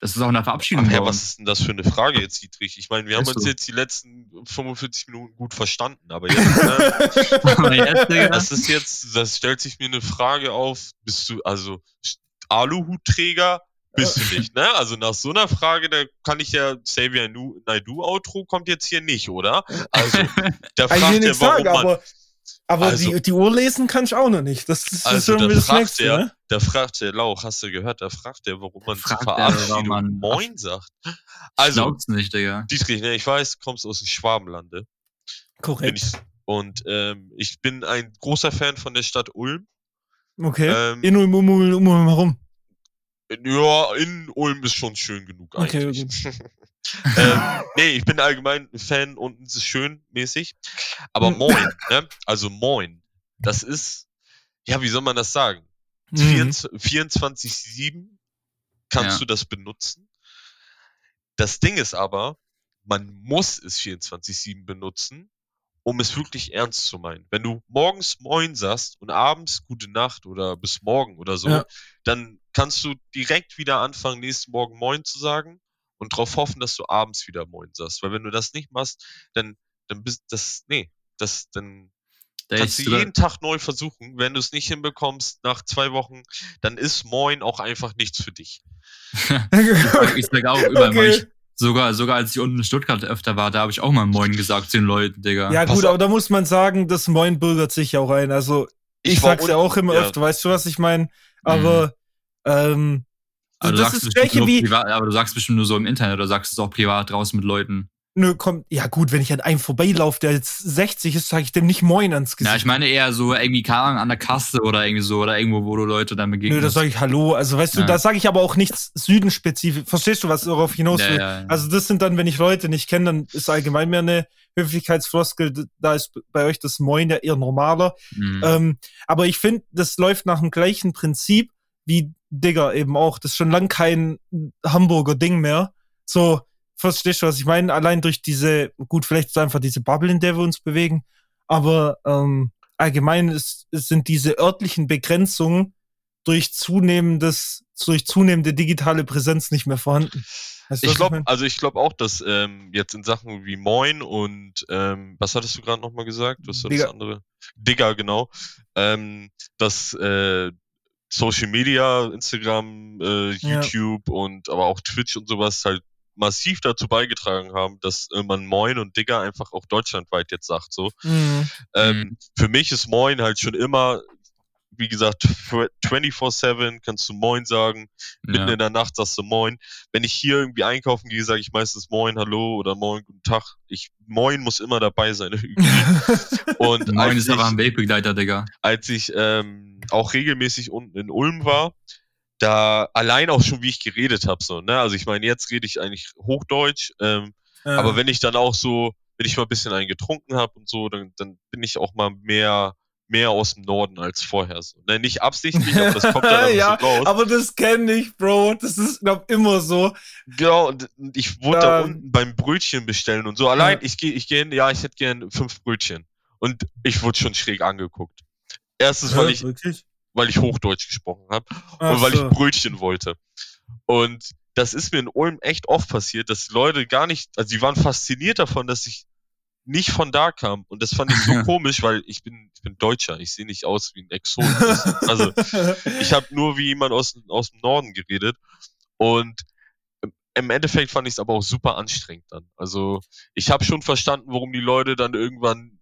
Das ist auch eine Verabschiedung. Ach ja, was ist denn das für eine Frage jetzt, Dietrich? Ich meine, wir haben uns jetzt die letzten 45 Minuten gut verstanden, aber jetzt, Digga, das ist jetzt, das stellt sich mir eine Frage auf, bist du, also Aluhutträger bist du nicht, ne? Also nach so einer Frage, da kann ich ja Xavier Naidu Outro kommt jetzt hier nicht, oder? Also, da fragt er, warum sagen, man, aber, Also- die, die Uhr lesen kann ich auch noch nicht. Das ist also irgendwie da das fragt nächste, er, ne? da fragt der Lauch, hast du gehört, da fragt er, warum man Fragt er, Verabschiedung man- Moin sagt. ich Also, glaub's nicht, Digga. Dietrich, ne, ich weiß, du kommst aus dem Schwabenlande. bin Korrekt. ich, und ähm, ich bin ein großer Fan von der Stadt Ulm. Okay. Ähm, In Ulm, um Ulm, um Ulm herum. ja, in Ulm ist schon schön genug Okay, eigentlich. ähm, nee, ich bin allgemein ein Fan und es ist schön mäßig. Aber Hm. Moin, ne? Also Moin, das ist, ja, wie soll man das sagen? Mhm. 24-7 kannst Ja. du das benutzen. Das Ding ist aber, man muss es 24-7 benutzen, um es wirklich ernst zu meinen. Wenn du morgens Moin sagst und abends Gute Nacht oder bis morgen oder so, Ja. dann kannst du direkt wieder anfangen, nächsten Morgen Moin zu sagen und darauf hoffen, dass du abends wieder Moin sagst. Weil wenn du das nicht machst, dann, dann bist das, nee, das, dann Da kannst ist du jeden Tag neu versuchen. Wenn du es nicht hinbekommst nach zwei Wochen, dann ist Moin auch einfach nichts für dich. ich sag auch überall, Okay. ich, sogar, sogar als ich unten in Stuttgart öfter war, da habe ich auch mal Moin gesagt zu den Leuten, Digga. Ja, Pass gut, auf. aber da muss man sagen, das Moin bürgert sich ja auch ein. Also, ich, war sag's ja auch immer ja. öfter, weißt du, was ich meine? Aber, ähm, aber, du das sagst ist nur wie, privat, aber du sagst bestimmt nur so im Internet oder sagst es auch privat draußen mit Leuten. nö, komm, ja gut, wenn ich an einem vorbeilaufe, der jetzt 60 ist, sage ich dem nicht Moin ans Gesicht. Ja, ich meine eher so irgendwie, Ahnung, an der Kasse oder irgendwie so oder irgendwo, wo du Leute dann begegnest. Nö, da sage ich Hallo. Also, weißt du, Ja. da sage ich aber auch nichts Südenspezifisch. Verstehst du, was darauf hinaus will? ja, ja. Also, das sind dann, wenn ich Leute nicht kenne, dann ist allgemein mehr eine Höflichkeitsfloskel. Da ist bei euch das Moin ja eher normaler. Mhm. Ähm, aber ich finde, das läuft nach dem gleichen Prinzip wie Digger eben auch. Das ist schon lang kein Hamburger Ding mehr. So, verstehst du, was ich meine? Allein durch diese, gut, vielleicht ist es einfach diese Bubble, in der wir uns bewegen, aber ähm, allgemein ist, sind diese örtlichen Begrenzungen durch zunehmendes, durch zunehmende digitale Präsenz nicht mehr vorhanden. Weißt du, ich glaube, also ich glaube auch, dass ähm, jetzt in Sachen wie Moin und ähm, was hattest du gerade nochmal gesagt? Was war Digger. das andere? Digger, genau. Ähm, dass äh, Social Media, Instagram, äh, YouTube ja. und aber auch Twitch und sowas halt massiv dazu beigetragen haben, dass äh, man Moin und Digger einfach auch deutschlandweit jetzt sagt. So. Mhm. Ähm, mhm. für mich ist Moin halt schon immer wie gesagt, 24-7 kannst du Moin sagen. Mitten ja. in der Nacht sagst du Moin. Wenn ich hier irgendwie einkaufen gehe, sage ich meistens Moin, Hallo oder Moin, Guten Tag. Ich, Moin muss immer dabei sein. und Moin ist aber ein Wegbegleiter, Digga. Als ich ähm, auch regelmäßig unten in Ulm war, da allein auch schon, wie ich geredet habe, so, ne? Also ich meine, jetzt rede ich eigentlich Hochdeutsch, ähm, ja. aber wenn ich dann auch so, wenn ich mal ein bisschen einen getrunken habe und so, dann, dann bin ich auch mal mehr mehr aus dem Norden als vorher. So. Ne, nicht absichtlich, aber das kommt dann ja, so raus. Aber das kenne ich, Bro. Das ist, glaub immer so. Genau, und ich wurde ähm, da unten beim Brötchen bestellen und so. Allein, ja. ich gehe, ich gehe, ja, ich hätte gern fünf Brötchen. Und ich wurde schon schräg angeguckt. Erstens, ja, weil ich, wirklich? weil ich Hochdeutsch gesprochen habe und weil so. ich Brötchen wollte. Und das ist mir in Ulm echt oft passiert, dass Leute gar nicht, also die waren fasziniert davon, dass ich nicht von da kam. Und das fand ich so komisch, weil ich bin, ich bin Deutscher. Ich sehe nicht aus wie ein Exot. also ich habe nur wie jemand aus, aus dem Norden geredet. Und im Endeffekt fand ich es aber auch super anstrengend dann. Also ich habe schon verstanden, warum die Leute dann irgendwann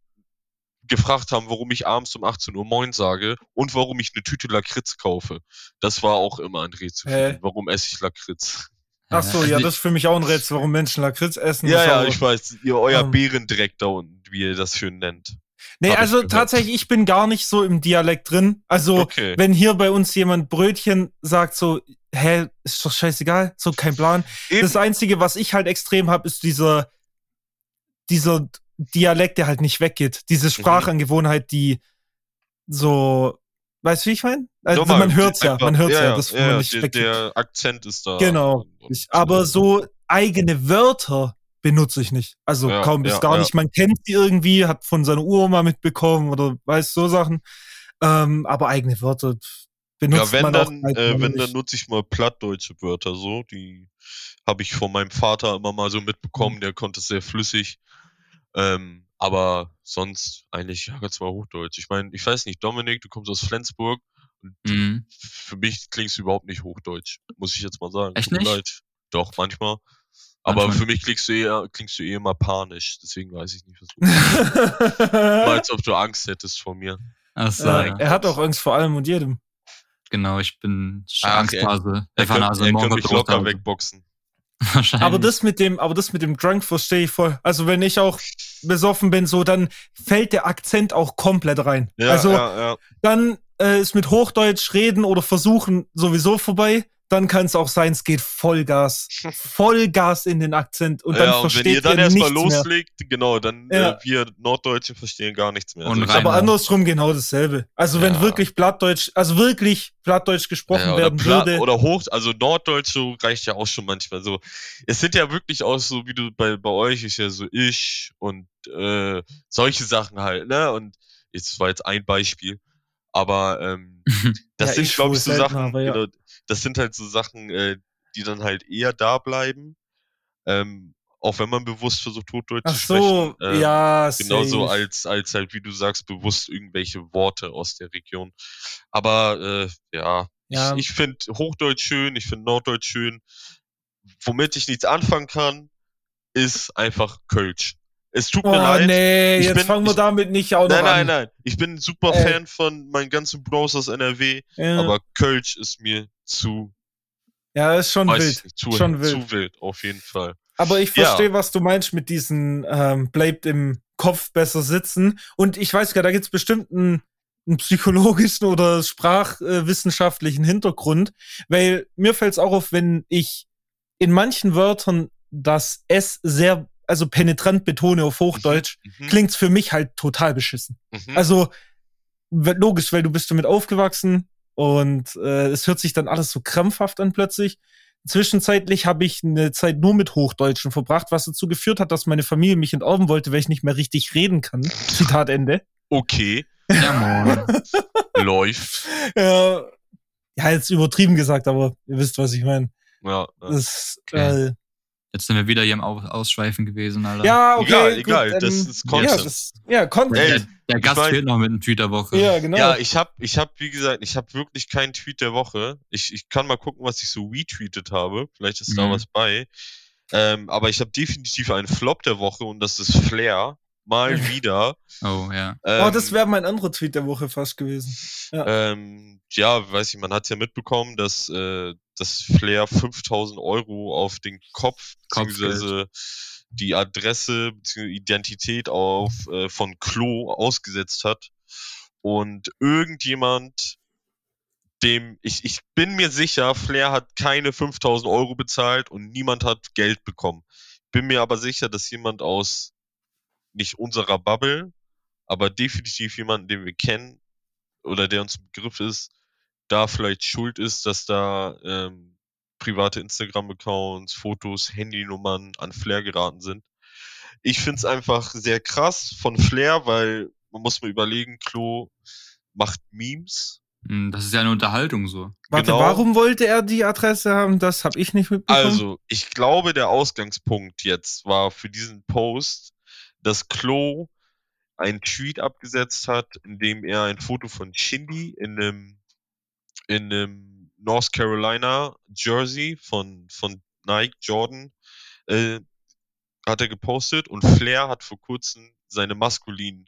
gefragt haben, warum ich abends um 18 Uhr Moin sage und warum ich eine Tüte Lakritz kaufe. Das war auch immer ein Rätsel. Äh. Warum esse ich Lakritz? Ach so, ja, das ist für mich auch ein Rätsel, warum Menschen Lakritz essen. Ja, ja, ich weiß. Ihr, euer ähm, Bärendreck da unten, wie ihr das schön nennt. Nee, also ich tatsächlich, ich bin gar nicht so im Dialekt drin. Also, okay. wenn hier bei uns jemand Brötchen sagt, so, hä, ist doch scheißegal, so kein Plan. Eben. Das Einzige, was ich halt extrem habe, ist dieser, dieser Dialekt, der halt nicht weggeht. Diese mhm. Sprachangewohnheit, die so, weißt du, wie ich meine? Also Normal, man hört's ja, man hört's ja, ja, das ja, man nicht der, der Akzent ist da. Genau. Ich, aber so eigene Wörter benutze ich nicht. Also ja, kaum bis gar nicht. Man kennt die irgendwie, hat von seiner Uroma mitbekommen oder weiß so Sachen. Ähm, aber eigene Wörter benutzt ja, wenn man dann, auch äh, wenn dann nutze ich mal plattdeutsche Wörter so. Die habe ich von meinem Vater immer mal so mitbekommen. Mhm. Der konnte es sehr flüssig. Ähm, aber sonst eigentlich ja, ganz mal Hochdeutsch. Ich meine, ich weiß nicht, Dominik, du kommst aus Flensburg. Mhm. Für mich klingst du überhaupt nicht Hochdeutsch, muss ich jetzt mal sagen. Echt nicht? Leid. Doch, manchmal. Aber manchmal. für mich klingst du eher, klingst du eher mal panisch, deswegen weiß ich nicht, was du Mal als ob du Angst hättest vor mir. Ach so, ja, er hat auch Angst vor allem und jedem. Genau, ich bin Ach, Angsthase. Er, er, könnte, er könnte mich locker wegboxen. Wahrscheinlich. Aber das mit dem, aber das mit dem Drunk verstehe ich voll. Also wenn ich auch besoffen bin, so dann fällt der Akzent auch komplett rein. Ja, also ja, ja. dann äh, ist mit Hochdeutsch reden oder versuchen sowieso vorbei dann kann es auch sein, es geht Vollgas, Vollgas in den Akzent und dann ja, und versteht wenn ihr dann erstmal loslegt, mehr. genau, dann ja. äh, wir Norddeutsche verstehen gar nichts mehr. Also aber andersrum genau dasselbe. Also ja. wenn wirklich Plattdeutsch, also wirklich Plattdeutsch gesprochen ja, werden Pla würde. Oder hoch, also Norddeutsch so reicht ja auch schon manchmal so. Es sind ja wirklich auch so, wie du bei, bei euch ist ja so ich und äh, solche Sachen halt, ne? Und jetzt war jetzt ein Beispiel. Aber ähm, das ja, sind, glaube ich, so Sachen, ja. genau, das sind halt so Sachen, äh, die dann halt eher da bleiben. Ähm, auch wenn man bewusst versucht, Hochdeutsch Ach zu so, sprechen. Äh, ja, Genauso safe. als, als halt, wie du sagst, bewusst irgendwelche Worte aus der Region. Aber äh, ja, ja, ich, ich finde Hochdeutsch schön, ich finde Norddeutsch schön. Womit ich nichts anfangen kann, ist einfach Kölsch. Es tut mir oh, leid. nee, ich jetzt bin, fangen wir ich, damit nicht auch nein, noch an. Nein, nein, nein. Ich bin ein super Ey. Fan von meinen ganzen Bros aus NRW, ja. aber Kölsch ist mir zu. Ja, ist schon wild. Nicht, zu, schon wild. Zu wild, auf jeden Fall. Aber ich verstehe, ja. was du meinst mit diesen ähm, bleibt im Kopf besser sitzen. Und ich weiß gar, da gibt's bestimmt einen, einen psychologischen oder sprachwissenschaftlichen Hintergrund, weil mir fällt es auch auf, wenn ich in manchen Wörtern das S sehr also penetrant betone auf Hochdeutsch, mhm. mhm. klingt's für mich halt total beschissen. Mhm. Also logisch, weil du bist damit aufgewachsen und äh, es hört sich dann alles so krampfhaft an plötzlich. Zwischenzeitlich habe ich eine Zeit nur mit Hochdeutschen verbracht, was dazu geführt hat, dass meine Familie mich enterben wollte, weil ich nicht mehr richtig reden kann. Zitat Ende. Okay, Ja, moin. läuft. Ja, ja, jetzt übertrieben gesagt, aber ihr wisst, was ich meine. Ja, ja. Das, Okay. äh, Jetzt sind wir wieder hier im Au- Ausschweifen gewesen, Alter. ja, okay. Egal, gut, egal, ähm, das ist ja, Content. das, ja, Content. Ey, Der, der Gast mein- fehlt noch mit einem Tweet der Woche. ja, genau. Ja, ich habe, ich hab, wie gesagt, ich habe wirklich keinen Tweet der Woche. Ich, ich kann mal gucken, was ich so retweetet habe. Vielleicht ist da Mhm. was bei. Ähm, aber ich habe definitiv einen Flop der Woche und das ist Flair. Mal wieder. Oh, ja. Ähm, oh, das wäre mein anderer Tweet der Woche fast gewesen. ähm, ja, weiß ich, man hat ja mitbekommen, dass, äh, dass Flair 5000 Euro auf den Kopf, beziehungsweise die Adresse, beziehungsweise Identität auf, äh, von Klo ausgesetzt hat. Und irgendjemand, dem, ich, ich bin mir sicher, Flair hat keine 5000 Euro bezahlt und niemand hat Geld bekommen. Bin mir aber sicher, dass jemand aus nicht unserer Bubble, aber definitiv jemanden, den wir kennen oder der uns im Begriff ist, da vielleicht schuld ist, dass da ähm, private Instagram-Accounts, Fotos, Handynummern an Flair geraten sind. Ich find's einfach sehr krass von Flair, weil man muss mal überlegen, Klo macht Memes. Hm, Das ist ja eine Unterhaltung so. Warte, Genau. warum wollte er die Adresse haben? Das habe ich nicht mitbekommen. Also, ich glaube, der Ausgangspunkt jetzt war für diesen Post, dass Klo einen Tweet abgesetzt hat, in dem er ein Foto von Shindy in einem, in einem North Carolina Jersey von, von Nike Jordan äh, hat er gepostet und Flair hat vor kurzem seine maskulinen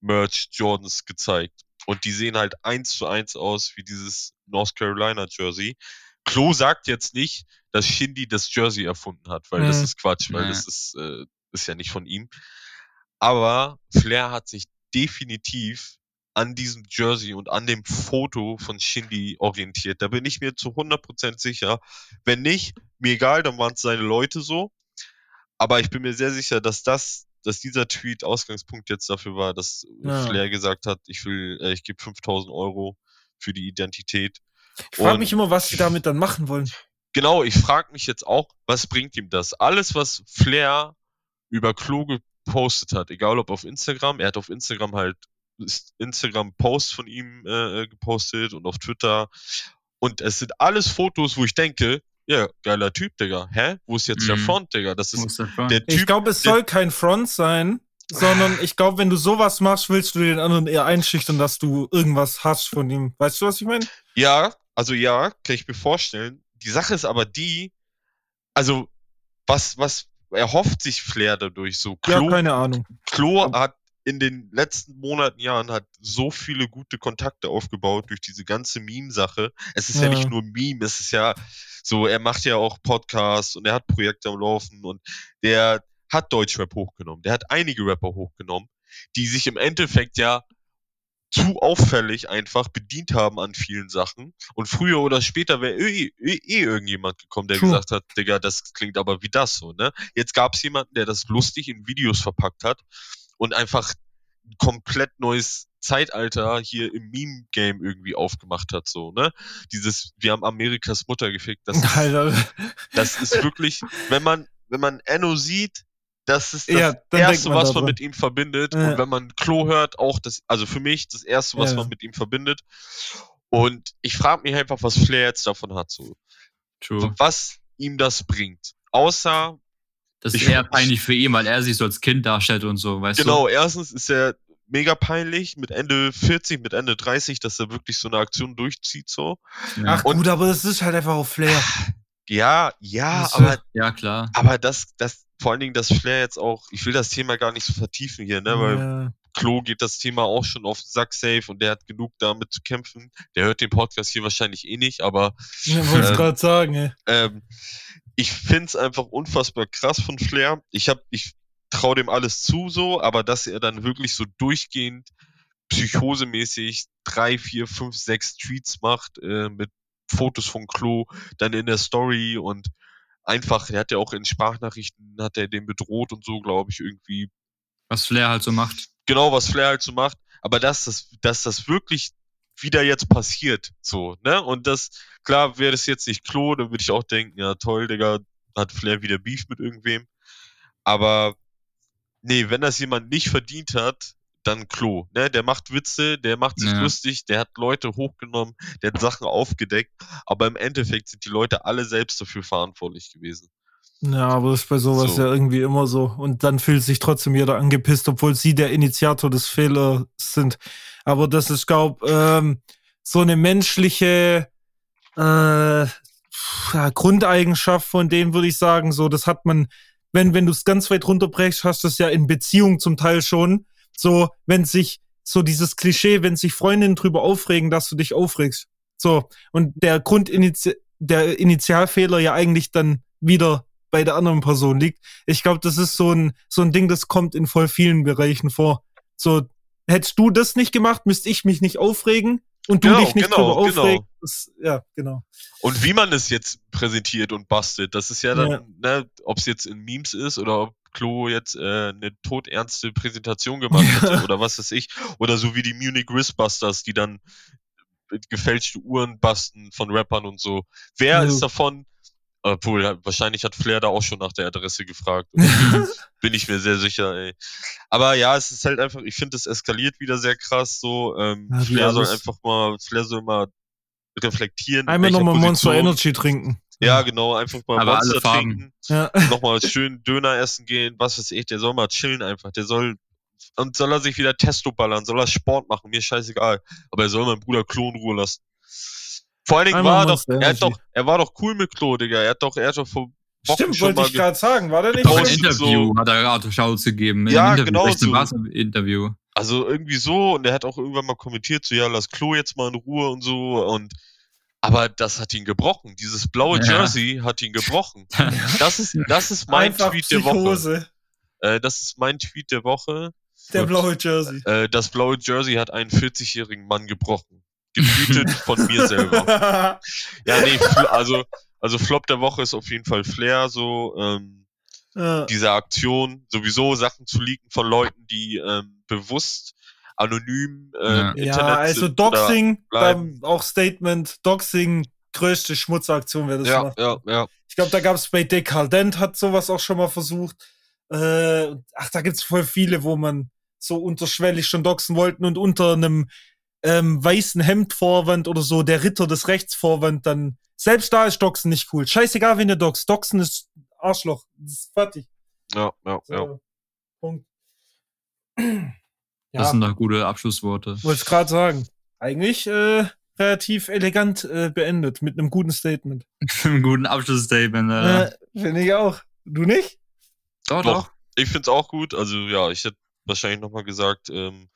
Merch Jordans gezeigt. Und die sehen halt eins zu eins aus wie dieses North Carolina Jersey. Klo sagt jetzt nicht, dass Shindy das Jersey erfunden hat, weil das Mhm. ist Quatsch, weil Nee. das ist, äh, ist ja nicht von ihm. Aber Flair hat sich definitiv an diesem Jersey und an dem Foto von Shindy orientiert. Da bin ich mir zu 100% sicher. Wenn nicht, mir egal, dann waren es seine Leute so. Aber ich bin mir sehr sicher, dass das, dass dieser Tweet Ausgangspunkt jetzt dafür war, dass Ja. Flair gesagt hat, ich will, äh, ich gebe 5000 Euro für die Identität. ich frage mich immer, was sie damit dann machen wollen. Genau, ich frage mich jetzt auch, was bringt ihm das? Alles, was Flair über Klo gepostet hat, egal ob auf Instagram, er hat auf Instagram halt Instagram-Posts von ihm äh, gepostet und auf Twitter. Und es sind alles Fotos, wo ich denke, ja, geiler Typ, Digga. Hä? Wo ist jetzt der Mhm. Front, Digga? Das ist ist der Front? der Ich Typ. glaube, es soll kein Front sein, sondern ich glaube, wenn du sowas machst, willst du den anderen eher einschüchtern, dass du irgendwas hast von ihm. Weißt du, was ich meine? Ja, also ja, kann ich mir vorstellen. Die Sache ist aber die, also was, was erhofft sich Flair dadurch so? Ja, Klo, keine Ahnung. Klo hat in den letzten Monaten, Jahren hat so viele gute Kontakte aufgebaut durch diese ganze Meme-Sache. Es ist ja. Ja. nicht nur Meme, es ist ja so, er macht ja auch Podcasts und er hat Projekte am Laufen und der hat Deutschrap hochgenommen. Der hat einige Rapper hochgenommen, die sich im Endeffekt ja zu auffällig einfach bedient haben an vielen Sachen. Und früher oder später wäre eh, eh, eh irgendjemand gekommen, der True. gesagt hat, Digga, das klingt aber wie das so, ne? Jetzt gab es jemanden, der das lustig in Videos verpackt hat und einfach ein komplett neues Zeitalter hier im Meme-Game irgendwie aufgemacht hat, so, ne? Dieses, wir haben Amerikas Mutter gefickt, das ist, Alter. das ist wirklich, wenn man, wenn man Enno sieht, das ist das Ja, Erste, man was man mit ihm verbindet. Ja. Und wenn man Klo hört, auch das, also für mich das Erste, was Ja. man mit ihm verbindet. Und ich frage mich einfach, was Flair jetzt davon hat, so. True. Was ihm das bringt. Außer, Das ist Ich- eher peinlich für ihn, weil er sich so als Kind darstellt und so, weißt genau, erstens ist er mega peinlich mit Ende 40, mit Ende 30, dass er wirklich so eine Aktion durchzieht, so. du? Ja, Ach Und- gut, aber das ist halt einfach auf Flair. Ja, ja, Das aber halt- ja klar. Aber das, das, vor allen Dingen, dass Flair jetzt auch, ich will das Thema gar nicht so vertiefen hier, ne, weil ja. Klo geht das Thema auch schon auf den Sack safe und der hat genug damit zu kämpfen. Der hört den Podcast hier wahrscheinlich eh nicht, aber Ich wollte es Ähm, gerade sagen, ey. ähm, ich find's einfach unfassbar krass von Flair. Ich hab, ich trau dem alles zu so, aber dass er dann wirklich so durchgehend psychosemäßig drei, vier, fünf, sechs Tweets macht äh, mit Fotos von Klo, dann in der Story und einfach, er hat ja auch in Sprachnachrichten, hat er den bedroht und so, glaube ich, irgendwie Was Flair halt so macht. genau, was Flair halt so macht, aber dass das, dass das wirklich wieder jetzt passiert, so, ne? Und das, klar, wäre das jetzt nicht Klo, dann würde ich auch denken, ja toll, Digga, hat Flair wieder Beef mit irgendwem. Aber nee, wenn das jemand nicht verdient hat, dann Klo. Ne? Der macht Witze, der macht sich Ja. lustig, der hat Leute hochgenommen, der hat Sachen aufgedeckt, aber im Endeffekt sind die Leute alle selbst dafür verantwortlich gewesen. Ja, aber das ist bei sowas So. ja irgendwie immer so. Und dann fühlt sich trotzdem jeder angepisst, obwohl sie der Initiator des Fehlers sind. Aber das ist, glaub, ähm, so eine menschliche äh, Grundeigenschaft von denen, würde ich sagen. So, das hat man, wenn, wenn du es ganz weit runterbrechst, hast du es ja in Beziehung zum Teil schon. So, wenn sich, so dieses Klischee, wenn sich Freundinnen drüber aufregen, dass du dich aufregst. So, und der Grundiniti der Initialfehler ja eigentlich dann wieder bei der anderen Person liegt. Ich glaube, das ist so ein, so ein Ding, das kommt in voll vielen Bereichen vor. So, hättest du das nicht gemacht, müsste ich mich nicht aufregen und du Genau, dich nicht genau, drüber genau. aufregen. Das, ja, genau. Und wie man es jetzt präsentiert und bastelt, das ist ja dann, Ja. ne, ob es jetzt in Memes ist oder ob Klo jetzt äh, eine todernste Präsentation gemacht hat oder was weiß ich. Oder so wie die Munich Wristbusters, die dann gefälschte Uhren basten von Rappern und so. Wer Ja. ist davon? Obwohl, wahrscheinlich hat Flair da auch schon nach der Adresse gefragt. Bin ich mir sehr sicher, ey. Aber ja, es ist halt einfach, ich finde, es eskaliert wieder sehr krass so. Ähm, Ja, Flair soll einfach mal, Flair soll mal reflektieren. in Einmal nochmal Monster Energy trinken. ja, genau, einfach mal Aber Monster trinken, Ja. nochmal schön Döner essen gehen, was weiß ich, der soll mal chillen einfach, der soll, und soll er sich wieder Testo ballern, soll er Sport machen, mir scheißegal, aber er soll meinen Bruder Klo in Ruhe lassen. Vor allen Dingen Einmal war er doch, er hat doch, er war doch cool mit Klo, Digga, er hat doch, er hat doch vor Wochen Stimmt, schon wollte mal ich gerade sagen. War der nicht ein Draußen so? Interview hat er gerade Shouts gegeben. In Ja, Interview. genau 16 so. war's im Interview. Also irgendwie so, und er hat auch irgendwann mal kommentiert, so ja, lass Klo jetzt mal in Ruhe und so, und aber das hat ihn gebrochen. Dieses blaue Ja. Jersey hat ihn gebrochen. Das ist, das ist mein Einfach Tweet der Woche. Psychose. Äh, das ist mein Tweet der Woche. Der Gut. blaue Jersey. Äh, das blaue Jersey hat einen 40-jährigen Mann gebrochen. Getweetet von mir selber. Ja, nee, also, also Flop der Woche ist auf jeden Fall Flair, so, ähm, ja. diese Aktion, sowieso Sachen zu leaken von Leuten, die ähm, bewusst anonym äh, Ja. im ja, Internet also Doxing, dann auch Statement, Doxing, größte Schmutzaktion wäre das Ja, macht. ja, ja. Ich glaube, da gab es bei Decadent hat sowas auch schon mal versucht. Äh, ach, da gibt's voll viele, wo man so unterschwellig schon doxen wollten und unter einem ähm, weißen Hemdvorwand oder so der Ritter des Rechtsvorwand dann. Selbst da ist Doxen nicht cool. Scheißegal, wenn ihr doxt. Doxen ist Arschloch. Das ist fertig. Ja, ja, So, ja. Punkt. Das Ja, sind doch gute Abschlussworte. wollte ich gerade sagen. Eigentlich äh, relativ elegant äh, beendet mit einem guten Statement. Ein guten Abschlussstatement, Alter. Äh, Finde ich auch. Du nicht? doch, Doch. doch. Ich find's auch gut. Also ja, ich hätte wahrscheinlich nochmal gesagt, ähm,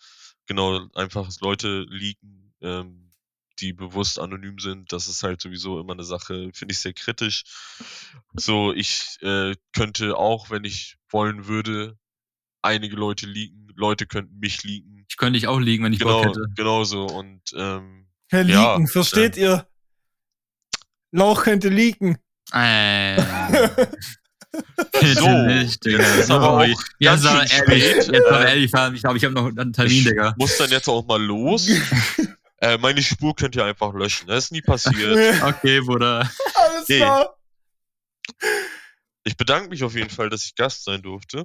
genau, einfach Leute leaken, ähm, die bewusst anonym sind. Das ist halt sowieso immer eine Sache, finde ich sehr kritisch. So, ich äh, könnte auch, wenn ich wollen würde, einige Leute leaken. Leute könnten mich leaken. Ich könnte dich auch liegen, wenn ich Genau, Bock hätte. genau so. Und ähm, Herr Ja, Leaken, versteht ihr? Lauch könnte leaken. Äh. So, nicht, Digga. ist aber auch ja, ganz sag schön ehrlich, spät. jetzt aber ehrlich, ich glaube, ich habe noch einen Termin, ich Digga. muss dann jetzt auch mal los. äh, meine Spur könnt ihr einfach löschen. Das ist nie passiert. Okay, Bruder. Alles Nee. klar. Ich bedanke mich auf jeden Fall, dass ich Gast sein durfte. Ja,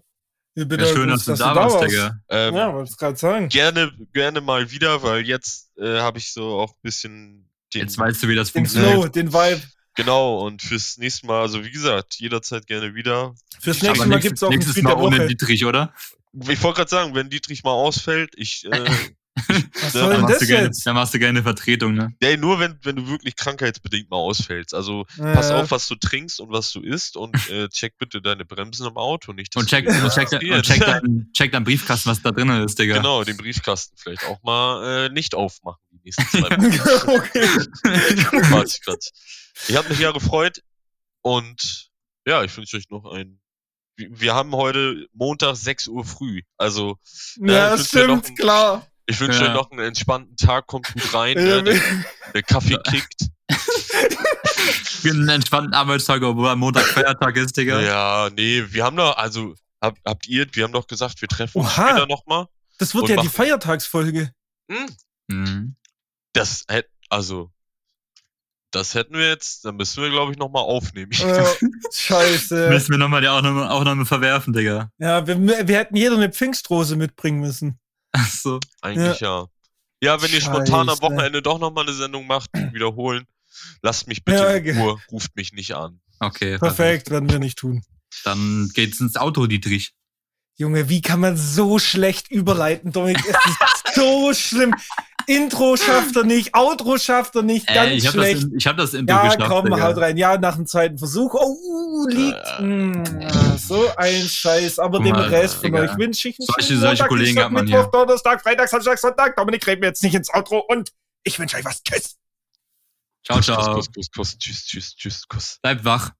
Ja, bitte, schön, gut, dass du da warst, Digga. Ähm, Ja, wollte ich gerade sagen. gerne, gerne mal wieder, weil jetzt äh, habe ich so auch ein bisschen den, Jetzt weißt du, wie das Den funktioniert. Flow, den Vibe. Genau, und fürs nächste Mal, also wie gesagt, jederzeit gerne wieder. Fürs Aber nächste Mal nächstes- gibt's auch ein nächstes Mal ohne Woche. Dietrich, oder? Ich wollte gerade sagen, wenn Dietrich mal ausfällt, ich, äh, Was soll Dann denn machst, das du gerne, jetzt? dann machst du gerne Vertretung, ne? nee, nur wenn, wenn du wirklich krankheitsbedingt mal ausfällst. Also pass Äh, auf, was du trinkst und was du isst und äh, check bitte deine Bremsen im Auto, nicht Und check, dir und check, und check, dein, check dein Briefkasten, was da drin ist, Digga. Genau, den Briefkasten vielleicht auch mal äh, nicht aufmachen nächsten zwei Wochen. okay. Quatsch. Ich habe mich ja gefreut und ja, ich wünsche euch noch ein. Wir haben heute Montag 6 Uhr früh. Also Ja, ich wünsch dir noch stimmt, ein- klar. ich wünsche Ja. euch noch einen entspannten Tag, kommt gut rein, Ja, ne? der, der Kaffee kickt. Einen entspannten Arbeitstag, obwohl am Montag Feiertag ist, Digga. Ja, nee, wir haben doch, also hab, habt ihr, wir haben doch gesagt, wir treffen uns Oha. später nochmal. Das wird ja die machen- Feiertagsfolge. Hm? Mhm. Das hätte, also, das hätten wir jetzt, dann müssen wir, glaube ich, nochmal aufnehmen. Äh, scheiße. Müssen wir nochmal die Aufnahme, Aufnahme verwerfen, Digga. Ja, wir, wir hätten jeder eine Pfingstrose mitbringen müssen. Ach so. Eigentlich ja. Ja, wenn ihr spontan am. Wochenende doch nochmal eine Sendung macht, wiederholen, lasst mich bitte Ja, in Ruhe, ruft mich nicht an. Okay. Perfekt, werden wir nicht tun. Dann geht's ins Auto, Dietrich. Junge, wie kann man so schlecht überleiten, Dominik? Es ist so schlimm. Intro schafft er nicht, Outro schafft er nicht, ganz Äh, ich habe schlecht. das, in- ich hab das Intro ja, geschafft. komm, Digga. haut rein. Ja, nach dem zweiten Versuch. Oh, uh, liegt. Äh. Mm, ja, so ein Scheiß. Aber dem Rest von Digga. euch wünsche ich einen Solche- solche Montag, Kollegen Dienstag, hat man Mittwoch, hier. Donnerstag, Freitag, Samstag, Sonntag. Dominik, reden wir jetzt nicht ins Outro und ich wünsche euch was. Tschüss. Ciao, ciao. Kuss, Kuss, Kuss, Kuss, tschüss, tschüss, tschüss, Kuss. Bleib wach.